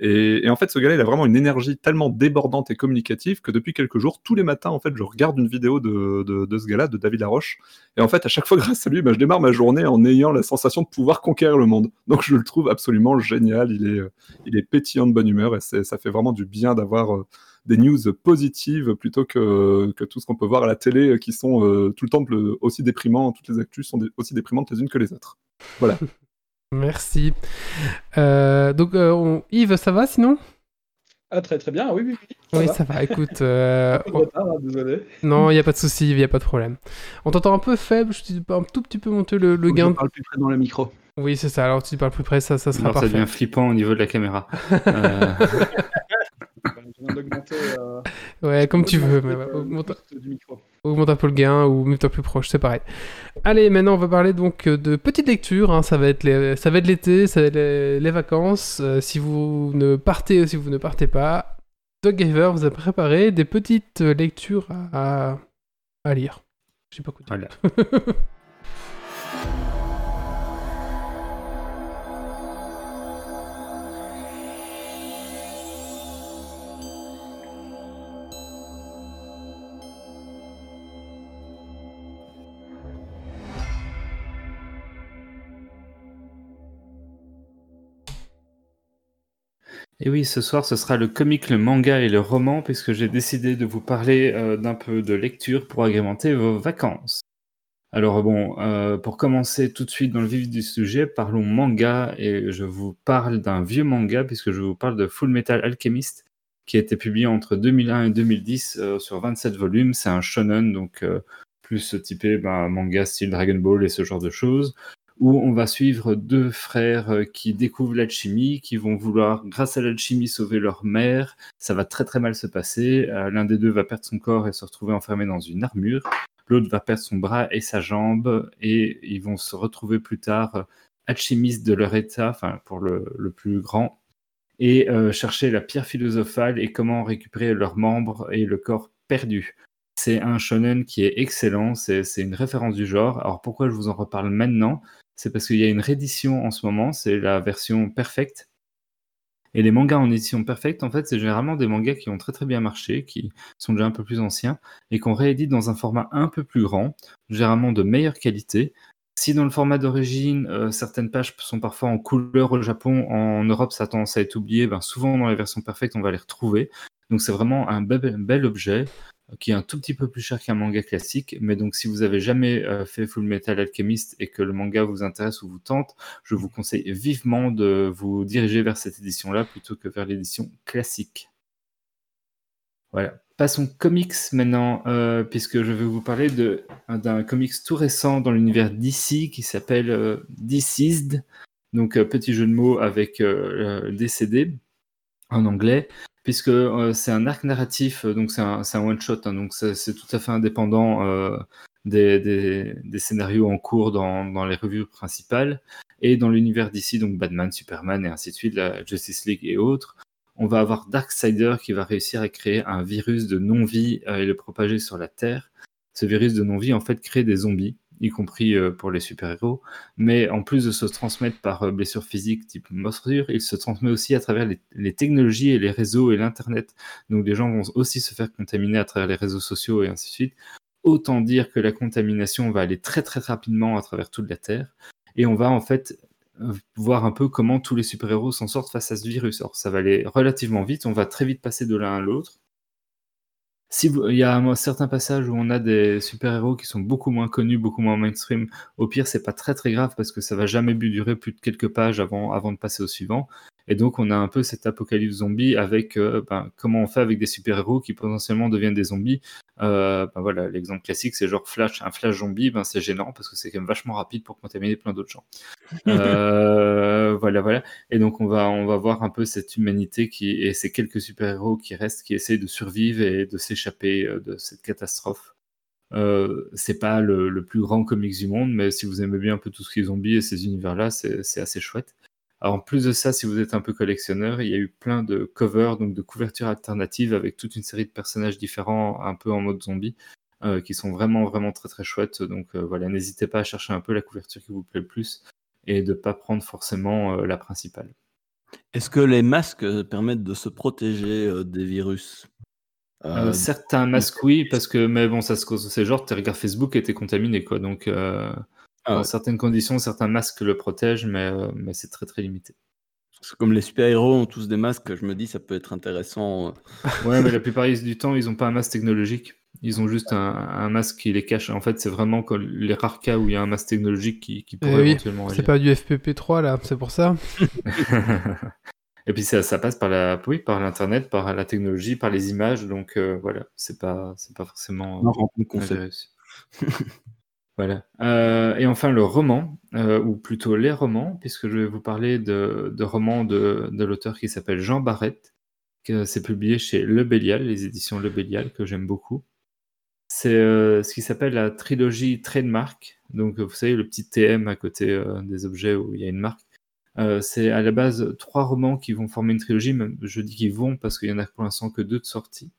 Et, en fait, ce gars-là, il a vraiment une énergie tellement débordante et communicative que depuis quelques jours, tous les matins, en fait, je regarde une vidéo de, de, ce gars-là, de David Laroche. Et en fait, à chaque fois, grâce à lui, ben, je démarre ma journée en ayant la sensation de pouvoir conquérir le monde. Donc, je le trouve absolument génial. Il est, euh, il est pétillant de bonne humeur et ça fait vraiment du bien d'avoir euh, des news positives plutôt que, que tout ce qu'on peut voir à la télé euh, qui sont euh, tout le temps aussi déprimants. Toutes les actus sont aussi déprimantes les unes que les autres. Voilà. [LAUGHS] Merci. Euh, donc, euh, on- Yves, ça va sinon? Ah, très très bien, oui, oui, oui. Ça Oui, va. ça va. Écoute, euh, [LAUGHS] retard, hein, désolé. non, il n'y a pas de souci, il n'y a pas de problème. On t'entend un peu faible, je te un tout petit peu monter le, le gain. Je parle plus près dans le micro. Oui, c'est ça. Alors, tu parles plus près, ça, ça sera Alors ça parfait. devient flippant au niveau de la caméra. [LAUGHS] Euh, Je viens d'augmenter. euh, Ouais, comme tu veux. mais ouais, le augmente, du micro. augmente un peu le gain ou mets-toi plus proche, c'est pareil. Allez, maintenant, on va parler donc euh, de petites lectures. hein. Ça va être les- ça va être l'été, ça va être les, les vacances. Euh, si vous ne partez, si vous ne partez pas, Doug Giver vous a préparé des petites euh, lectures à, à- à lire. Je sais pas quoi dire. Voilà. [LAUGHS] Et oui, ce soir, ce sera le comique, le manga et le roman, puisque j'ai décidé de vous parler euh, d'un peu de lecture pour agrémenter vos vacances. Alors bon, euh, pour commencer tout de suite dans le vif du sujet, parlons manga, et je vous parle d'un vieux manga, puisque je vous parle de Full Metal Alchemist, qui a été publié entre 2001 et 2010 euh, sur 27 volumes. C'est un shonen, donc plus typé ben, manga style Dragon Ball et ce genre de choses où on va suivre deux frères euh, qui découvrent l'alchimie, qui vont vouloir, grâce à l'alchimie, sauver leur mère. Ça va très très mal se passer. Euh, L'un des deux va perdre son corps et se retrouver enfermé dans une armure. L'autre va perdre son bras et sa jambe, et ils vont se retrouver plus tard euh, alchimistes de leur état, enfin pour le, plus grand, et chercher la pierre philosophale et comment récupérer leurs membres et le corps perdu. C'est un shonen qui est excellent, c'est une référence du genre. Alors pourquoi je vous en reparle maintenant? C'est parce qu'il y a une réédition en ce moment, c'est la version perfecte. Et les mangas en édition perfecte, en fait, c'est généralement des mangas qui ont très très bien marché, qui sont déjà un peu plus anciens, et qu'on réédite dans un format un peu plus grand, généralement de meilleure qualité. Si dans le format d'origine, euh, certaines pages sont parfois en couleur au Japon, en Europe ça a tendance à être oublié, ben, souvent dans les versions perfectes on va les retrouver. Donc c'est vraiment un bel, objet qui est un tout petit peu plus cher qu'un manga classique. Mais donc si vous avez jamais euh, fait Full Metal Alchemist et que le manga vous intéresse ou vous tente, je vous conseille vivement de vous diriger vers cette édition-là plutôt que vers l'édition classique. Voilà. Passons comics maintenant, euh, puisque je vais vous parler d'un comics tout récent dans l'univers DC qui s'appelle euh, Deceased. Donc, euh, petit jeu de mots avec décédé en anglais, puisque euh, c'est un arc narratif, euh, donc c'est un, one-shot, hein, donc c'est tout à fait indépendant euh, des, scénarios en cours dans, dans les revues principales. Et dans l'univers DC, donc Batman, Superman et ainsi de suite, la Justice League et autres, on va avoir Darksider qui va réussir à créer un virus de non-vie et le propager sur la Terre. Ce virus de non-vie, en fait, crée des zombies, y compris euh, pour les super-héros. Mais en plus de se transmettre par euh, blessure physique type morsure, il se transmet aussi à travers les, technologies et les réseaux et l'Internet. Donc les gens vont aussi se faire contaminer à travers les réseaux sociaux et ainsi de suite. Autant dire que la contamination va aller très très rapidement à travers toute la Terre. Et on va en fait euh, voir un peu comment tous les super-héros s'en sortent face à ce virus. Alors ça va aller relativement vite, on va très vite passer de l'un à l'autre. Si vous- il y a un certain passage où on a des super-héros qui sont beaucoup moins connus, beaucoup moins mainstream, au pire c'est pas très très grave parce que ça va jamais durer plus de quelques pages avant, avant de passer au suivant. Et donc on a un peu cette apocalypse zombie avec euh, ben, comment on fait avec des super-héros qui potentiellement deviennent des zombies. Euh, ben voilà, l'exemple classique c'est genre Flash, un Flash zombie, ben c'est gênant parce que c'est quand même vachement rapide pour contaminer plein d'autres gens. [LAUGHS] Euh, voilà, voilà. Et donc on va on va voir un peu cette humanité qui et ces quelques super-héros qui restent, qui essayent de survivre et de s'échapper de cette catastrophe. Euh, c'est pas le, le plus grand comics du monde, mais si vous aimez bien un peu tout ce qui est zombies et ces univers-là, c'est assez chouette. Alors, en plus de ça, si vous êtes un peu collectionneur, il y a eu plein de covers, donc de couvertures alternatives avec toute une série de personnages différents, un peu en mode zombie. euh, qui sont vraiment, vraiment très, très chouettes. Donc euh, voilà, n'hésitez pas à chercher un peu la couverture qui vous plaît le plus et de ne pas prendre forcément euh, la principale. Est-ce que les masques permettent de se protéger des virus? Certains masques, oui, parce que, mais bon, ça se cause, c'est genre, tu regardes Facebook et t'es contaminé, quoi. Donc, Ah dans certaines conditions, certains masques le protègent, mais, euh, mais c'est très, très limité. Parce que comme les super-héros ont tous des masques, je me dis ça peut être intéressant. euh. [LAUGHS] Ouais, mais la plupart du temps, ils ont pas un masque technologique. Ils ont juste un, un masque qui les cache. En fait, c'est vraiment que les rares cas où il y a un masque technologique qui, qui Eh pourrait oui, éventuellement c'est pas du FPP3 là, c'est pour ça. [LAUGHS] Et puis ça, ça passe par la, oui, par l'internet, par la technologie, par les images. Donc euh, voilà, c'est pas, c'est pas forcément. Non, [LAUGHS] Voilà. Euh, et enfin, le roman, euh, ou plutôt les romans, puisque je vais vous parler de, de romans de, l'auteur qui s'appelle Jean Barrette, que c'est publié chez Le Bélial, les éditions Le Bélial, que j'aime beaucoup. C'est euh, ce qui s'appelle la trilogie Trademark. Donc, vous savez, le petit TM à côté des objets où il y a une marque. C'est à la base trois romans qui vont former une trilogie. Même, je dis qu'ils vont parce qu'il y en a pour l'instant que deux de sortie.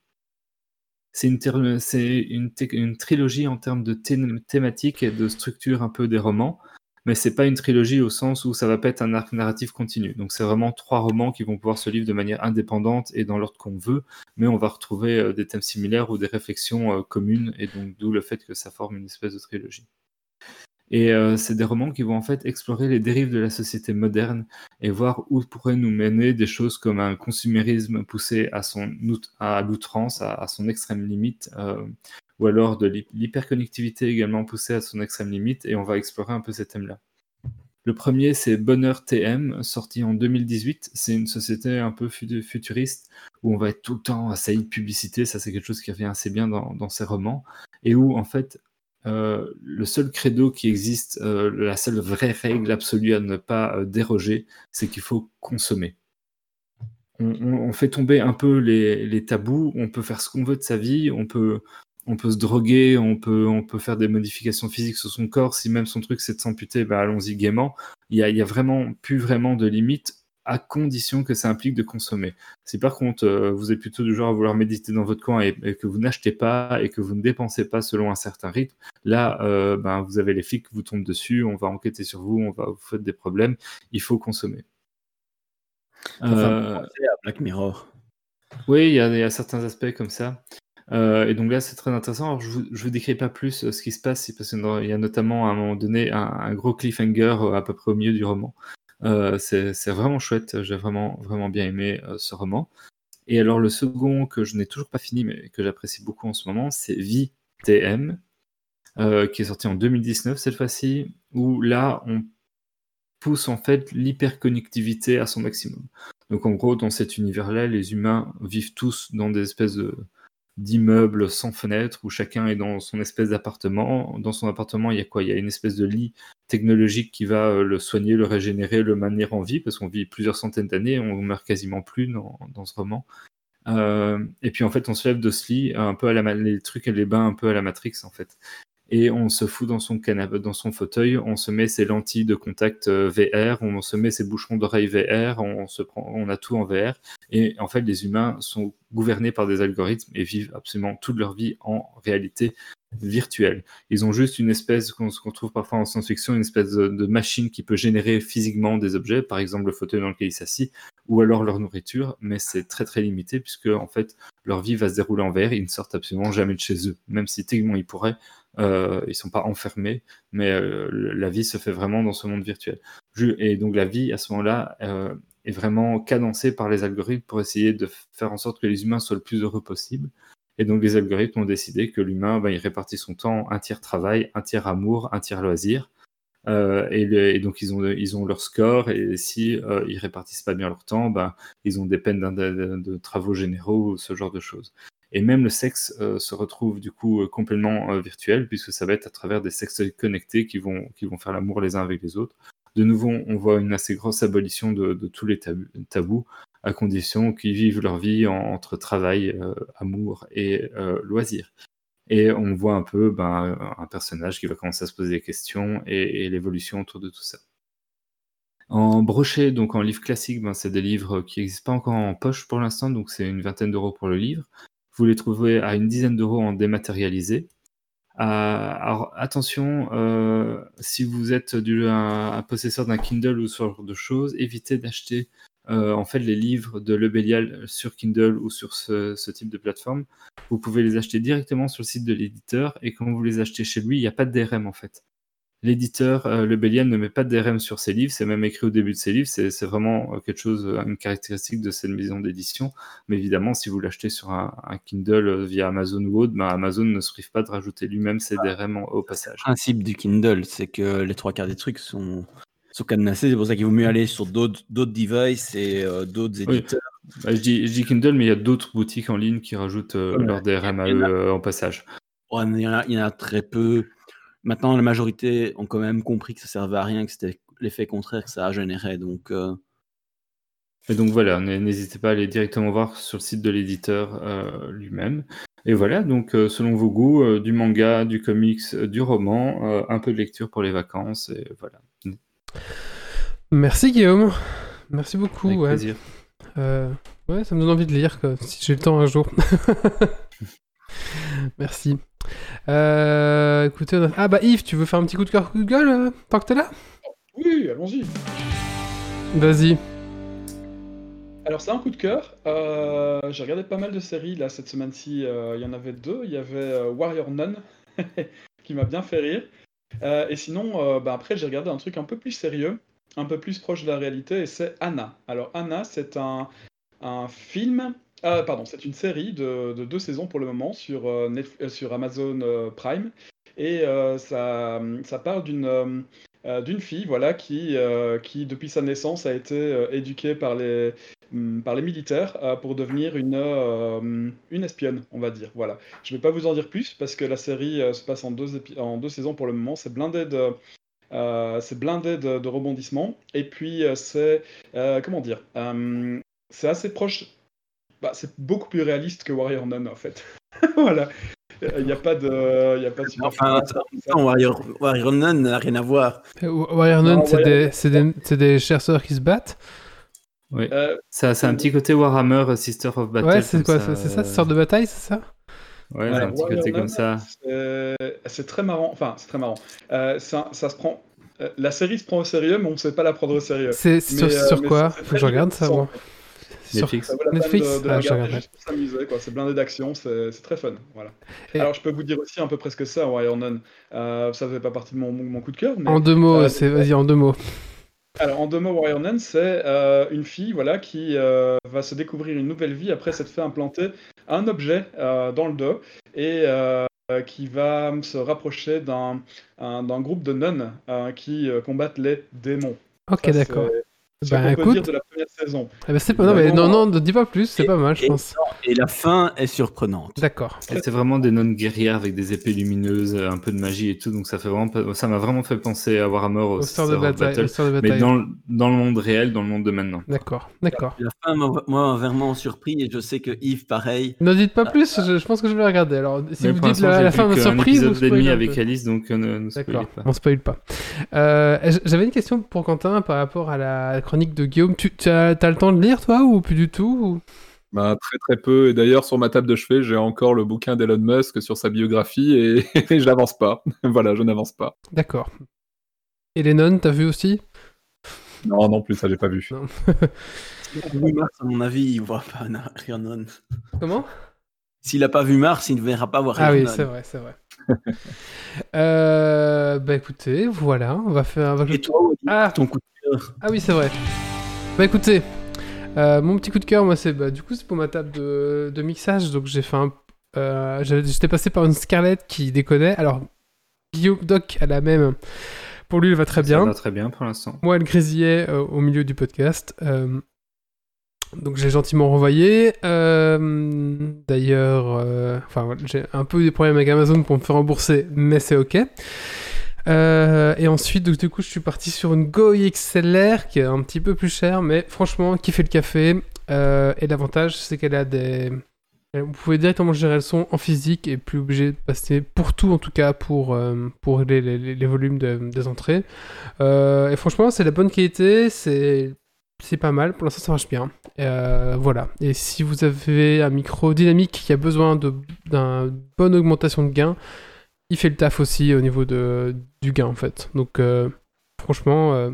C'est une, trilogie en termes de thé- thématique et de structure un peu des romans, mais c'est pas une trilogie au sens où ça va pas être un arc narratif continu. Donc c'est vraiment trois romans qui vont pouvoir se lire de manière indépendante et dans l'ordre qu'on veut, mais on va retrouver euh, des thèmes similaires ou des réflexions euh, communes, et donc d'où le fait que ça forme une espèce de trilogie. Et euh, c'est des romans qui vont en fait explorer les dérives de la société moderne et voir où pourraient nous mener des choses comme un consumérisme poussé à, son à l'outrance, à, son extrême limite, euh, ou alors de l'hy- l'hyperconnectivité également poussée à son extrême limite, et on va explorer un peu ces thèmes-là. Le premier, c'est Bonheur TM, sorti en 2018. C'est une société un peu fu- futuriste où on va être tout le temps assailli de publicité. Ça, c'est quelque chose qui revient assez bien dans ces romans. Et où, en fait, euh, le seul credo qui existe, euh, la seule vraie règle absolue à ne pas euh, déroger, c'est qu'il faut consommer. On, fait tomber un peu les, tabous, on peut faire ce qu'on veut de sa vie, on peut, on peut se droguer, on peut, on peut faire des modifications physiques sur son corps, si même son truc c'est de s'amputer, bah, allons-y gaiement. Il y a, y a vraiment plus vraiment de limites à condition que ça implique de consommer. Si par contre euh, vous êtes plutôt du genre à vouloir méditer dans votre coin et, et que vous n'achetez pas et que vous ne dépensez pas selon un certain rythme, là euh, ben, vous avez les flics qui vous tombent dessus, on va enquêter sur vous, on va vous faire des problèmes, il faut consommer. Euh, à Black Mirror. oui, il y, a il y a certains aspects comme ça. Et donc là, c'est très intéressant. Alors, je vous, je vous décris pas plus ce qui se passe, parce qu'il y a notamment à un moment donné un, un gros cliffhanger à peu près au milieu du roman. Euh, c'est vraiment chouette. J'ai vraiment, vraiment bien aimé euh, ce roman. Et alors, le second que je n'ai toujours pas fini, mais que j'apprécie beaucoup en ce moment, c'est Vie TM, euh, qui est sorti en 2019 cette fois-ci, où là, on pousse en fait l'hyperconnectivité à son maximum. Donc en gros, dans cet univers-là, les humains vivent tous dans des espèces de- d'immeubles sans fenêtres où chacun est dans son espèce d'appartement. Dans son appartement, il y a quoi? Il y a une espèce de lit technologique qui va euh, le soigner, le régénérer, le maintenir en vie parce qu'on vit plusieurs centaines d'années, on meurt quasiment plus dans, ce roman. Euh, et puis en fait, on se lève de ce lit un peu à la les trucs et les bains un peu à la Matrix en fait. Et on se fout dans son canapé, dans son fauteuil, on se met ses lentilles de contact euh, VR, on se met ses bouchons d'oreilles VR, on, se prend, on a tout en VR. Et en fait, les humains sont gouvernés par des algorithmes et vivent absolument toute leur vie en réalité virtuelle. Ils ont juste une espèce, ce qu'on trouve parfois en science-fiction, une espèce de, de machine qui peut générer physiquement des objets, par exemple le fauteuil dans lequel ils s'assient, ou alors leur nourriture, mais c'est très très limité puisque en fait leur vie va se dérouler en VR, ils ne sortent absolument jamais de chez eux, même si techniquement ils pourraient, euh, ils sont pas enfermés, mais euh, la vie se fait vraiment dans ce monde virtuel. Et donc la vie à ce moment-là euh, est vraiment cadencée par les algorithmes pour essayer de faire en sorte que les humains soient le plus heureux possible. Et donc les algorithmes ont décidé que l'humain, ben, il répartit son temps un tiers travail, un tiers amour, un tiers loisir. Euh, et, donc ils ont, ils ont leur score et si euh, ils répartissent pas bien leur temps, ben, ils ont des peines de, de travaux généraux, ce genre de choses. Et même le sexe euh, se retrouve du coup euh, complètement euh, virtuel puisque ça va être à travers des sexes connectés qui vont, qui vont faire l'amour les uns avec les autres. De nouveau, on voit une assez grosse abolition de, tous les tabous, à condition qu'ils vivent leur vie en- entre travail, amour et loisirs. Et on voit un peu ben, un personnage qui va commencer à se poser des questions et, et l'évolution autour de tout ça. En brochet, donc en livre classique, ben, c'est des livres qui n'existent pas encore en poche pour l'instant, donc c'est une vingtaine d'euros pour le livre. Vous les trouvez à une dizaine d'euros en dématérialisé. Euh, alors attention, euh, si vous êtes du, un, possesseur d'un Kindle ou ce genre de choses, évitez d'acheter euh, en fait les livres de Le Bélial sur Kindle ou sur ce, ce type de plateforme. Vous pouvez les acheter directement sur le site de l'éditeur et quand vous les achetez chez lui, il n'y a pas de DRM en fait. L'éditeur, euh, Le Bélial, ne met pas de DRM sur ses livres, c'est même écrit au début de ses livres, c'est vraiment euh, quelque chose, euh, une caractéristique de cette maison d'édition. Mais évidemment, si vous l'achetez sur un, un Kindle euh, via Amazon ou autre, ben Amazon ne se prive pas de rajouter lui-même ses DRM en- au passage. Le principe du Kindle, c'est que les trois quarts des trucs sont, sont cadenassés. C'est pour ça qu'il vaut mieux aller sur d'autres devices et euh, d'autres Oui. éditeurs. Bah, je, dis, je dis Kindle, mais il y a d'autres boutiques en ligne qui rajoutent euh, Ouais. leur DRM à eux en passage. Ouais, mais il, y en a, il y en a très peu. Maintenant, la majorité ont quand même compris que ça servait à rien, que c'était l'effet contraire que ça générait. Donc, euh, Et donc voilà, n'hésitez pas à aller directement voir sur le site de l'éditeur euh, lui-même. Et voilà, donc euh, selon vos goûts, euh, du manga, du comics, euh, du roman, euh, un peu de lecture pour les vacances, et voilà. Merci Guillaume. Merci beaucoup. Avec ouais. plaisir. Euh, ouais, ça me donne envie de lire quoi, si j'ai le temps un jour. [LAUGHS] Merci. Euh, écoutez, on a- ah bah Yves, tu veux faire un petit coup de cœur, coup de gueule euh, tant que t'es là? Oui, allons-y. Vas-y. Alors c'est un coup de cœur. Euh, j'ai regardé pas mal de séries là cette semaine-ci. Euh, Il y en avait deux. Il y avait euh, Warrior Nun [LAUGHS] qui m'a bien fait rire. Euh, et sinon, euh, bah, après j'ai regardé un truc un peu plus sérieux, un peu plus proche de la réalité, et c'est Anna. Alors Anna, c'est un, un film. Ah, pardon, c'est une série de, de deux saisons pour le moment sur, euh, Netf- euh, Amazon euh, Prime. Et ça, ça parle d'une fille voilà, qui, qui, depuis sa naissance, a été éduquée par les, hum, par les militaires pour devenir une, une espionne, on va dire. Voilà. Je ne vais pas vous en dire plus parce que la série se passe en deux, en deux saisons pour le moment. C'est blindé de, c'est blindé de, rebondissements. Et puis, c'est. comment dire C'est assez proche. Bah, c'est beaucoup plus réaliste que Warrior Nun, en fait. [LAUGHS] voilà. Il n'y a pas de. Il y a pas de Enfin, Warrior, Warrior Nun n'a rien à voir. Euh, Warrior Nun, c'est Warrior des, c'est des, c'est des chasseurs qui se battent. Oui. Euh, Ça, c'est un petit côté Warhammer, euh, Sister of Battle. ouais, c'est quoi ça, C'est ça, euh, ce sort de bataille, c'est ça? Ouais, c'est Voilà, un petit Warrior côté Nun, comme ça. c'est- très marrant. Enfin, c'est très marrant. Euh, ça, ça se prend. La série se prend au sérieux, mais on ne sait pas la prendre au sérieux. C'est sur, euh, sur quoi? Faut que je regarde ça, moi. Netflix. Ça vaut la Netflix peine de, de Ah, regarder juste pour s'amuser. quoi. C'est blindé d'action, c'est c'est très fun. Voilà. Et- Alors, je peux vous dire aussi un peu presque ça, Warrior Nun. Euh, ça fait pas partie de mon, mon coup de cœur, mais En deux mots, euh, c'est vas-y en deux mots. alors, en deux mots, Warrior Nun, c'est euh, une fille voilà, qui euh, va se découvrir une nouvelle vie après s'être fait implanter un objet euh, dans le dos et euh, qui va se rapprocher d'un un- d'un groupe de nonnes euh, qui combattent les démons. Ok, Ça, d'accord. C'est ce Bah qu'on peut écoute, dire de la première saison. eh ben, c'est pas non, mais non, non, ne dis pas plus, c'est Et- pas mal, je et- pense. Et la fin est surprenante. D'accord. C'est vraiment des nonnes guerrières avec des épées lumineuses, euh, un peu de magie et tout, donc ça fait vraiment, ça m'a vraiment fait penser à Warhammer au Au sort Sister de. Battle, mais dans, le- dans le monde réel, dans le monde de maintenant. D'accord, d'accord. La fin m'a moi, m'a vraiment surpris et je sais que Yves, pareil. Ne dites pas plus, je, je pense que je vais regarder. Alors, si Mais vous dites la, la fin de qu'un surprise, vous demi avec. Alice, donc euh, ne, ne spoilez pas. on spoil pas. Euh, J'avais une question pour Quentin par rapport à la chronique de Guillaume. Tu as, t'as le temps de lire, toi, ou plus du tout ou- Bah, très très peu. Et d'ailleurs, sur ma table de chevet, j'ai encore le bouquin d'Elon Musk sur sa biographie et, [LAUGHS] et j'avance pas. [LAUGHS] voilà, je n'avance pas. D'accord. Et les nonnes, t'as vu aussi? Non, non plus, ça j'ai pas vu. Non. S'il a pas vu Mars, à mon avis, il voit pas. Comment? S'il a pas vu Mars, il ne verra pas Warrior Ah oui, c'est vrai, c'est vrai. [LAUGHS] euh, bah écoutez, voilà, on va faire. on va- Et toi, Ah, ton coup de Ah oui, c'est vrai. Bah écoutez, euh, mon petit coup de cœur, moi, c'est bah, du coup, c'est pour ma table de, de mixage. Donc j'ai fait un. euh, J'étais passé par une Scarlett qui déconnait. Alors, Guillaume Doc a la même. Pour lui, elle va très Ça bien. va très bien pour l'instant. Moi, elle grésillait euh, au milieu du podcast. Donc j'ai gentiment renvoyé. D'ailleurs, enfin, j'ai un peu des problèmes avec Amazon pour me faire rembourser, mais c'est ok. Euh, et ensuite, du coup, je suis parti sur une Go XLR qui est un petit peu plus chère, mais franchement, qui fait le café. Euh, et l'avantage, c'est qu'elle a des. Vous pouvez directement gérer le son en physique et plus obligé de passer pour tout, en tout cas pour, euh, pour les, volumes de- des entrées. Euh, et franchement, c'est la bonne qualité, c'est pas mal. Pour l'instant, ça marche bien. Euh, voilà. Et si vous avez un micro dynamique qui a besoin d'une bonne augmentation de gain, il fait le taf aussi au niveau de, du gain en fait. Donc euh, franchement, euh,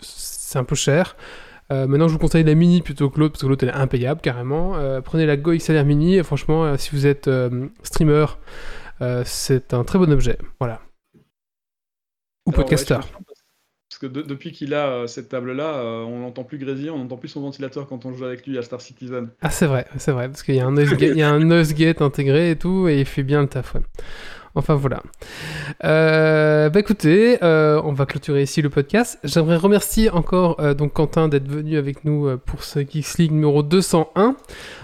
c'est un peu cher. Euh, maintenant, je vous conseille la mini plutôt que l'autre parce que l'autre elle est impayable carrément. Prenez la Go XLR mini et franchement, si vous êtes streamer, c'est un très bon objet. Voilà. Ou ouais, podcaster. parce- que de- depuis qu'il a cette table-là, on n'entend plus grésiller, on n'entend plus son ventilateur quand on joue avec lui à Star Citizen. Ah, c'est vrai, c'est vrai, parce qu'il y a un noise gate, il y a un noise gate intégré et tout, et il fait bien le taf, ouais. Enfin voilà. Euh, bah écoutez, euh, on va clôturer ici le podcast. J'aimerais remercier encore euh, donc Quentin d'être venu avec nous euh, pour ce Geeks League numéro 201.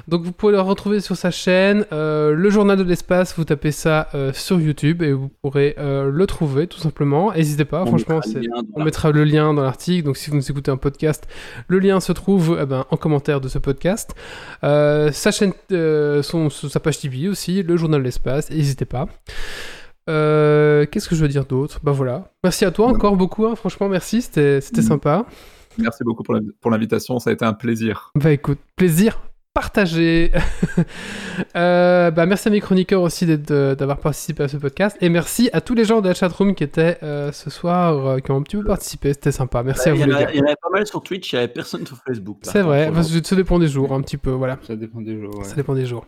Donc vous pouvez le retrouver sur sa chaîne, le journal de l'espace. Vous tapez ça sur YouTube et vous pourrez le trouver tout simplement. N'hésitez pas, On franchement, mettra on mettra le lien dans l'article, donc si vous nous écoutez un podcast, le lien se trouve eh ben, en commentaire de ce podcast. Sa chaîne, son, sa page TV aussi, le journal de l'espace, n'hésitez pas. Euh, Qu'est-ce que je veux dire d'autre? Bah voilà. Merci à toi encore beaucoup, hein, franchement merci, c'était c'était Mhm. sympa. Merci beaucoup pour la- pour l'invitation, ça a été un plaisir. Bah écoute, plaisir partagé. [LAUGHS] Euh, bah merci à mes chroniqueurs aussi d'être- de- d'avoir participé à ce podcast et merci à tous les gens de la chatroom qui étaient euh, ce soir, euh, qui ont un petit peu participé, c'était sympa. Merci à vous il y en avait pas mal sur Twitch, il n'y avait personne sur Facebook. C'est contre, vrai, sur- parce que ça dépend des jours, un petit peu, voilà. Ça dépend des jours. ouais. Ça dépend des jours.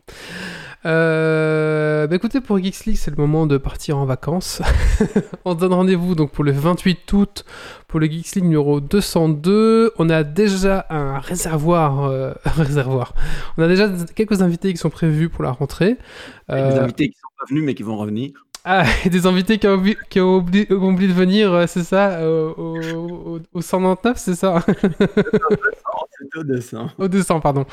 Euh, bah écoutez, pour Geeks League, c'est le moment de partir en vacances. [LAUGHS] On se donne rendez-vous donc pour le 28 août pour le Geeks League numéro 202. On a déjà un réservoir, euh, un [LAUGHS] réservoir. On a déjà quelques invités qui sont prévus pour la rentrée. Des Euh, invités qui sont pas venus mais qui vont revenir. ah, et [LAUGHS] des invités qui ont, oublié- qui ont oublié, qui ont oublié de venir, euh, c'est ça, au, au, au 199, c'est ça au dessin. Au 200, pardon.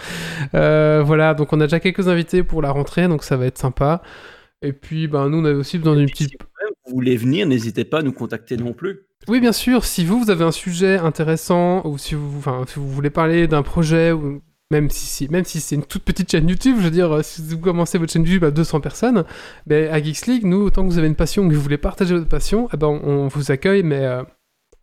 Euh, voilà, donc on a déjà quelques invités pour la rentrée, donc ça va être sympa. Et puis, ben, nous, on avait aussi besoin d'une petite... Si vous voulez venir, n'hésitez pas à nous contacter non plus. Oui, bien sûr, si vous, vous avez un sujet intéressant, ou si vous, enfin, si vous voulez parler d'un projet, ou même si, si- même si c'est une toute petite chaîne YouTube, je veux dire, si vous commencez votre chaîne YouTube à 200 personnes, ben, à Geeks League, nous, autant que vous avez une passion, que vous voulez partager votre passion, eh ben, on vous accueille, mais euh,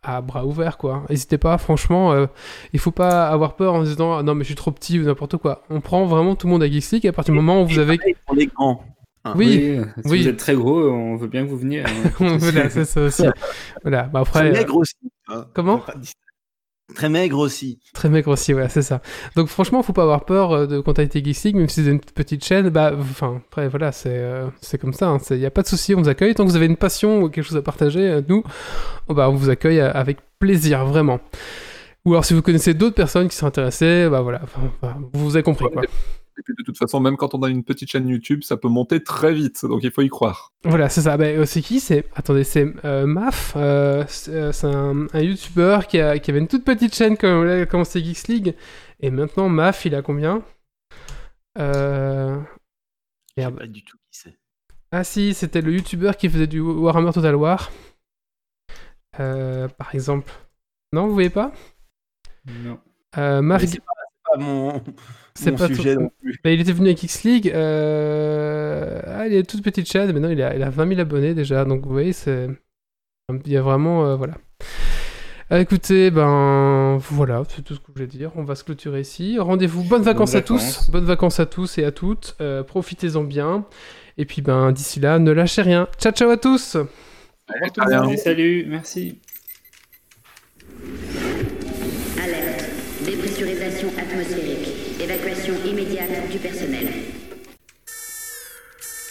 à bras ouverts, quoi. N'hésitez pas, franchement, euh, il faut pas avoir peur en se disant, ah, non, mais je suis trop petit ou n'importe quoi. On prend vraiment tout le monde à Geeks League, et à partir du moment où vous avez... pareil pour les grands. Oui, euh, si oui. vous êtes très gros, on veut bien que vous veniez. hein. [LAUGHS] voilà, c'est ça aussi. voilà, bah après... euh, aussi. hein. comment? Très maigre aussi. Très maigre aussi, ouais, c'est ça. Donc franchement, faut pas avoir peur euh, de contacter Geeks League, même si c'est une petite chaîne. Bah, enfin, après, voilà, c'est euh, comme ça. Il n'y a pas de souci, on vous accueille. Tant que vous avez une passion ou quelque chose à partager, euh, nous, oh, bah, on vous accueille euh, avec plaisir, vraiment. Ou alors, si vous connaissez d'autres personnes qui sont intéressées, bah voilà, vous avez compris, quoi. Et puis de toute façon, même quand on a une petite chaîne YouTube, ça peut monter très vite, donc il faut y croire. Voilà, c'est ça. Bah, c'est qui? C'est attendez, c'est euh, Maf. euh, c'est euh, c'est un, un YouTuber qui, a- qui avait une toute petite chaîne quand il a commencé Geeks League. Et maintenant, Maf, il a combien? Euh... Je sais Merde. pas du tout qui c'est. Ah si, c'était le YouTuber qui faisait du Warhammer Total War. Euh, par exemple. Non, vous voyez pas? Non. euh, Maf, Mais C'est pas, c'est pas mon, c'est pas sujet tout- non plus. Bah, il était venu avec X League. Euh... Ah, il a une toute petite chaîne. Maintenant, il a, il a 20 000 abonnés déjà. Donc, vous voyez, c'est. Il y a vraiment. euh, voilà. Euh, écoutez, ben. Voilà, c'est tout ce que je voulais dire. On va se clôturer ici. Rendez-vous. Bonnes vacances à tous. Bonnes vacances à tous et à toutes. Euh, Profitez-en bien. Et puis, ben, d'ici là, ne lâchez rien. Ciao, ciao à tous! Rien. monde. Allez, salut, merci. Alerte.